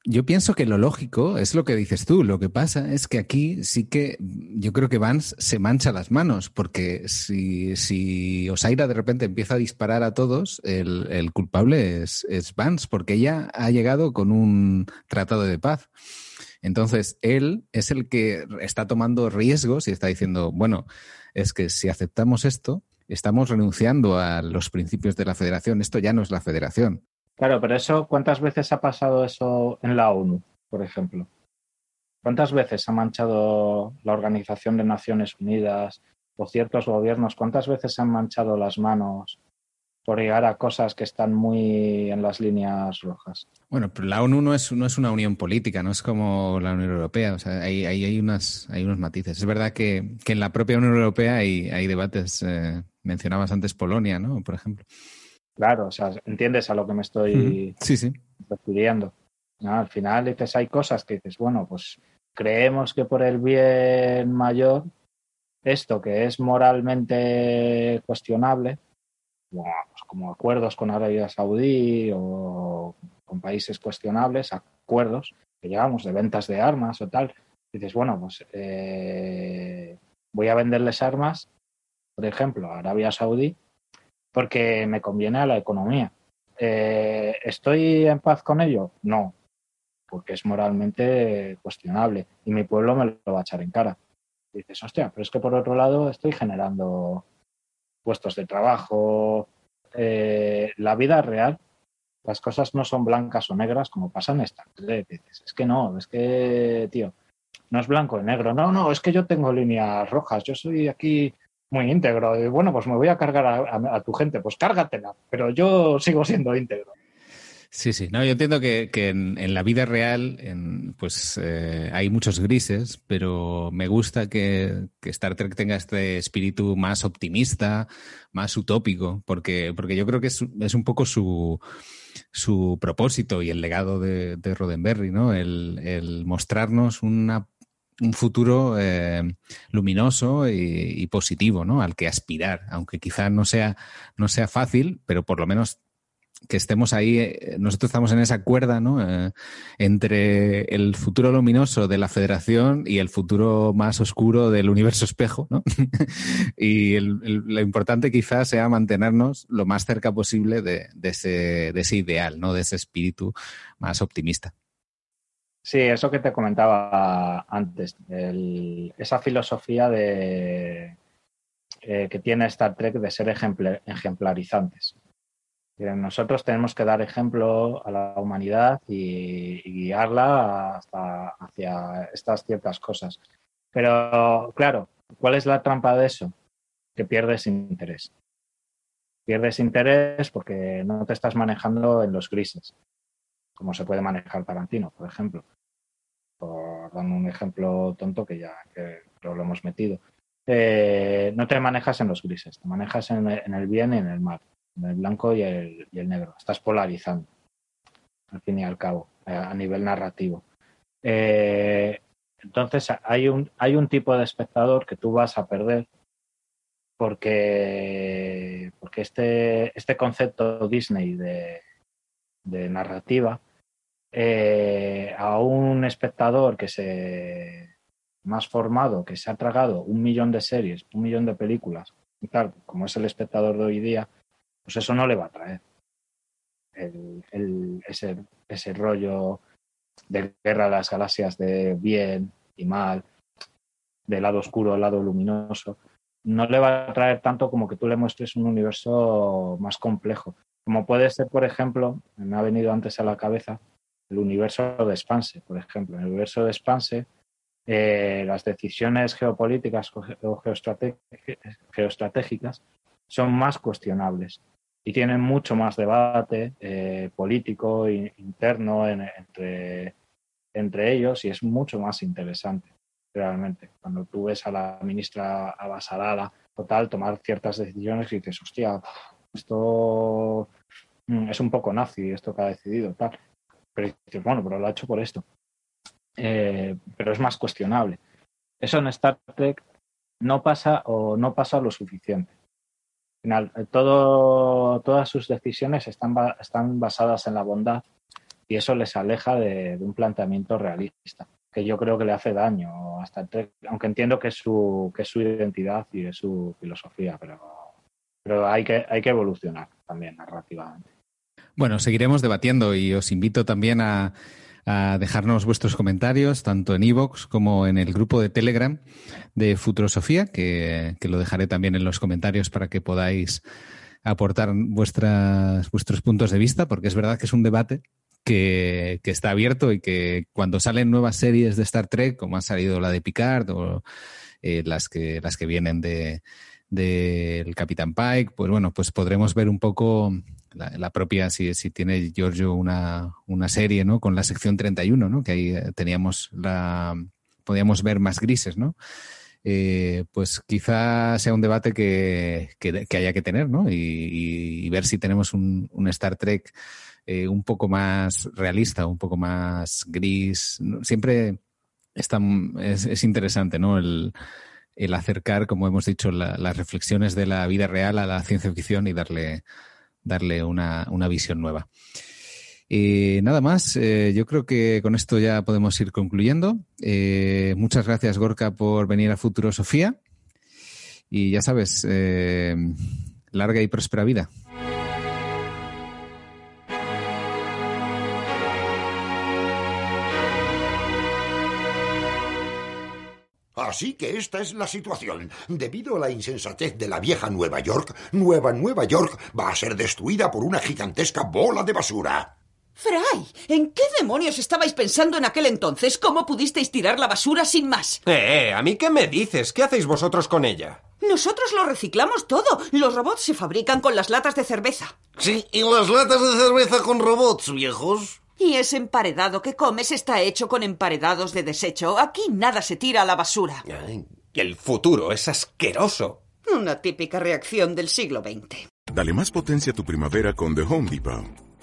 Yo pienso que lo lógico es lo que dices tú. Lo que pasa es que aquí sí que yo creo que Vance se mancha las manos, porque si, si Osaira de repente empieza a disparar a todos, el, el culpable es, es, Vance, porque ella ha llegado con un tratado de paz. Entonces, él es el que está tomando riesgos y está diciendo, bueno, es que si aceptamos esto, estamos renunciando a los principios de la federación. Esto ya no es la federación. Claro, pero eso, ¿cuántas veces ha pasado eso en la ONU, por ejemplo? ¿Cuántas veces ha manchado la Organización de Naciones Unidas o ciertos gobiernos? ¿Cuántas veces han manchado las manos por llegar a cosas que están muy en las líneas rojas? Bueno, pero la ONU no es, no es una unión política, no es como la Unión Europea. O sea, hay, hay, hay, unas, hay unos matices. Es verdad que, que en la propia Unión Europea hay, hay debates. Eh, mencionabas antes Polonia, ¿no? Por ejemplo. Claro, o sea, entiendes a lo que me estoy sí, sí. refiriendo. ¿no? Al final dices, hay cosas que dices, bueno, pues creemos que por el bien mayor, esto que es moralmente cuestionable, como acuerdos con Arabia Saudí o con países cuestionables, acuerdos que llegamos de ventas de armas o tal, dices, bueno, pues eh, voy a venderles armas, por ejemplo, a Arabia Saudí, porque me conviene a la economía. Eh, ¿Estoy en paz con ello? No, porque es moralmente cuestionable y mi pueblo me lo va a echar en cara. dices, hostia, pero es que por otro lado estoy generando puestos de trabajo. Eh, la vida real, las cosas no son blancas o negras como pasa en esta. Dices, es que no, es que, tío, no es blanco y negro. No, no, es que yo tengo líneas rojas. Yo soy aquí muy íntegro. Y bueno, pues me voy a cargar a, a tu gente. Pues cárgatela, pero yo sigo siendo íntegro. Sí, sí. No, yo entiendo que, en, la vida real, en, pues eh, hay muchos grises, pero me gusta que, que, Star Trek tenga este espíritu más optimista, más utópico, porque, porque yo creo que es, es un poco su, su propósito y el legado de, de Roddenberry, ¿no? El, mostrarnos una un futuro eh, luminoso y, y, positivo, ¿no? Al que aspirar, aunque quizá no sea, no sea fácil, pero por lo menos que estemos ahí, eh, nosotros estamos en esa cuerda, ¿no? Eh, entre el futuro luminoso de la federación y el futuro más oscuro del universo espejo, ¿no? y lo importante quizás sea mantenernos lo más cerca posible de, ese, de ese ideal, ¿no? De ese espíritu más optimista. Sí, eso que te comentaba antes, esa filosofía de, eh, que tiene Star Trek de ser ejemplar, ejemplarizantes. Nosotros tenemos que dar ejemplo a la humanidad y, guiarla hacia estas ciertas cosas. Pero, claro, ¿cuál es la trampa de eso? Que pierdes interés. Pierdes interés porque no te estás manejando en los grises, como se puede manejar Tarantino, por ejemplo. Por dar un ejemplo tonto que ya lo hemos metido. Eh, no te manejas en los grises, te manejas en, el bien y en el mal el blanco y el, y el, negro. Estás polarizando, al fin y al cabo, a nivel narrativo. Eh, entonces, hay un, hay un tipo de espectador que tú vas a perder porque, porque este, este concepto Disney de, de narrativa eh, a un espectador que se más formado, que se ha tragado un millón de series, un millón de películas, y como es el espectador de hoy día, pues eso no le va a traer. Ese, ese rollo de guerra de las galaxias de bien y mal, de lado oscuro lado luminoso, no le va a traer tanto como que tú le muestres un universo más complejo. Como puede ser, por ejemplo, me ha venido antes a la cabeza el universo de Expanse, por ejemplo. En el universo de Expanse, eh, las decisiones geopolíticas o geoestratégicas son más cuestionables y tienen mucho más debate eh, político e interno en, entre, entre ellos y es mucho más interesante realmente. Cuando tú ves a la ministra avasalada total tomar ciertas decisiones y dices, hostia, esto mm, es un poco nazi, esto que ha decidido, tal. Pero dices, bueno, pero lo ha hecho por esto. Eh, pero es más cuestionable. Eso en Star Trek no pasa o no pasa lo suficiente final, todo, todas sus decisiones están, están basadas en la bondad y eso les aleja de, un planteamiento realista, que yo creo que le hace daño hasta aunque entiendo que es su, que su identidad y es su filosofía, pero, pero hay, que, hay que evolucionar también narrativamente. Bueno, seguiremos debatiendo y os invito también a, a dejarnos vuestros comentarios, tanto en iVoox como en el grupo de Telegram de Futurosofía, que, que, lo dejaré también en los comentarios para que podáis aportar vuestras, vuestros puntos de vista, porque es verdad que es un debate que, está abierto y que cuando salen nuevas series de Star Trek, como ha salido la de Picard o eh, las, que, las que vienen de del Capitán Pike, pues bueno, pues podremos ver un poco la, propia, si, si, tiene Giorgio una, una, serie, ¿no? Con la sección 31, ¿no? Que ahí eh, teníamos la, podíamos ver más grises, ¿no? Eh, pues quizá sea un debate que, que, haya que tener, ¿no? Y, ver si tenemos un, un Star Trek eh, un poco más realista, un poco más gris. Siempre está, es, es interesante, ¿no? El, el, acercar, como hemos dicho, las reflexiones de la vida real a la ciencia ficción y darle, darle una, una visión nueva. Y nada más, eh, yo creo que con esto ya podemos ir concluyendo. Eh, muchas gracias, Gorka, por venir a Futuro Sofía. Y ya sabes, eh, larga y próspera vida. Así que esta es la situación. Debido a la insensatez de la vieja Nueva York, Nueva Nueva York va a ser destruida por una gigantesca bola de basura. Fray, ¿en qué demonios estabais pensando en aquel entonces? ¿Cómo pudisteis tirar la basura sin más? Eh, eh, ¿a mí qué me dices? ¿Qué hacéis vosotros con ella? Nosotros lo reciclamos todo. Los robots se fabrican con las latas de cerveza. Sí, y las latas de cerveza con robots, viejos. Y ese emparedado que comes está hecho con emparedados de desecho. Aquí nada se tira a la basura. el futuro es asqueroso. Una típica reacción del siglo XX. Dale más potencia a tu primavera con The Home Depot.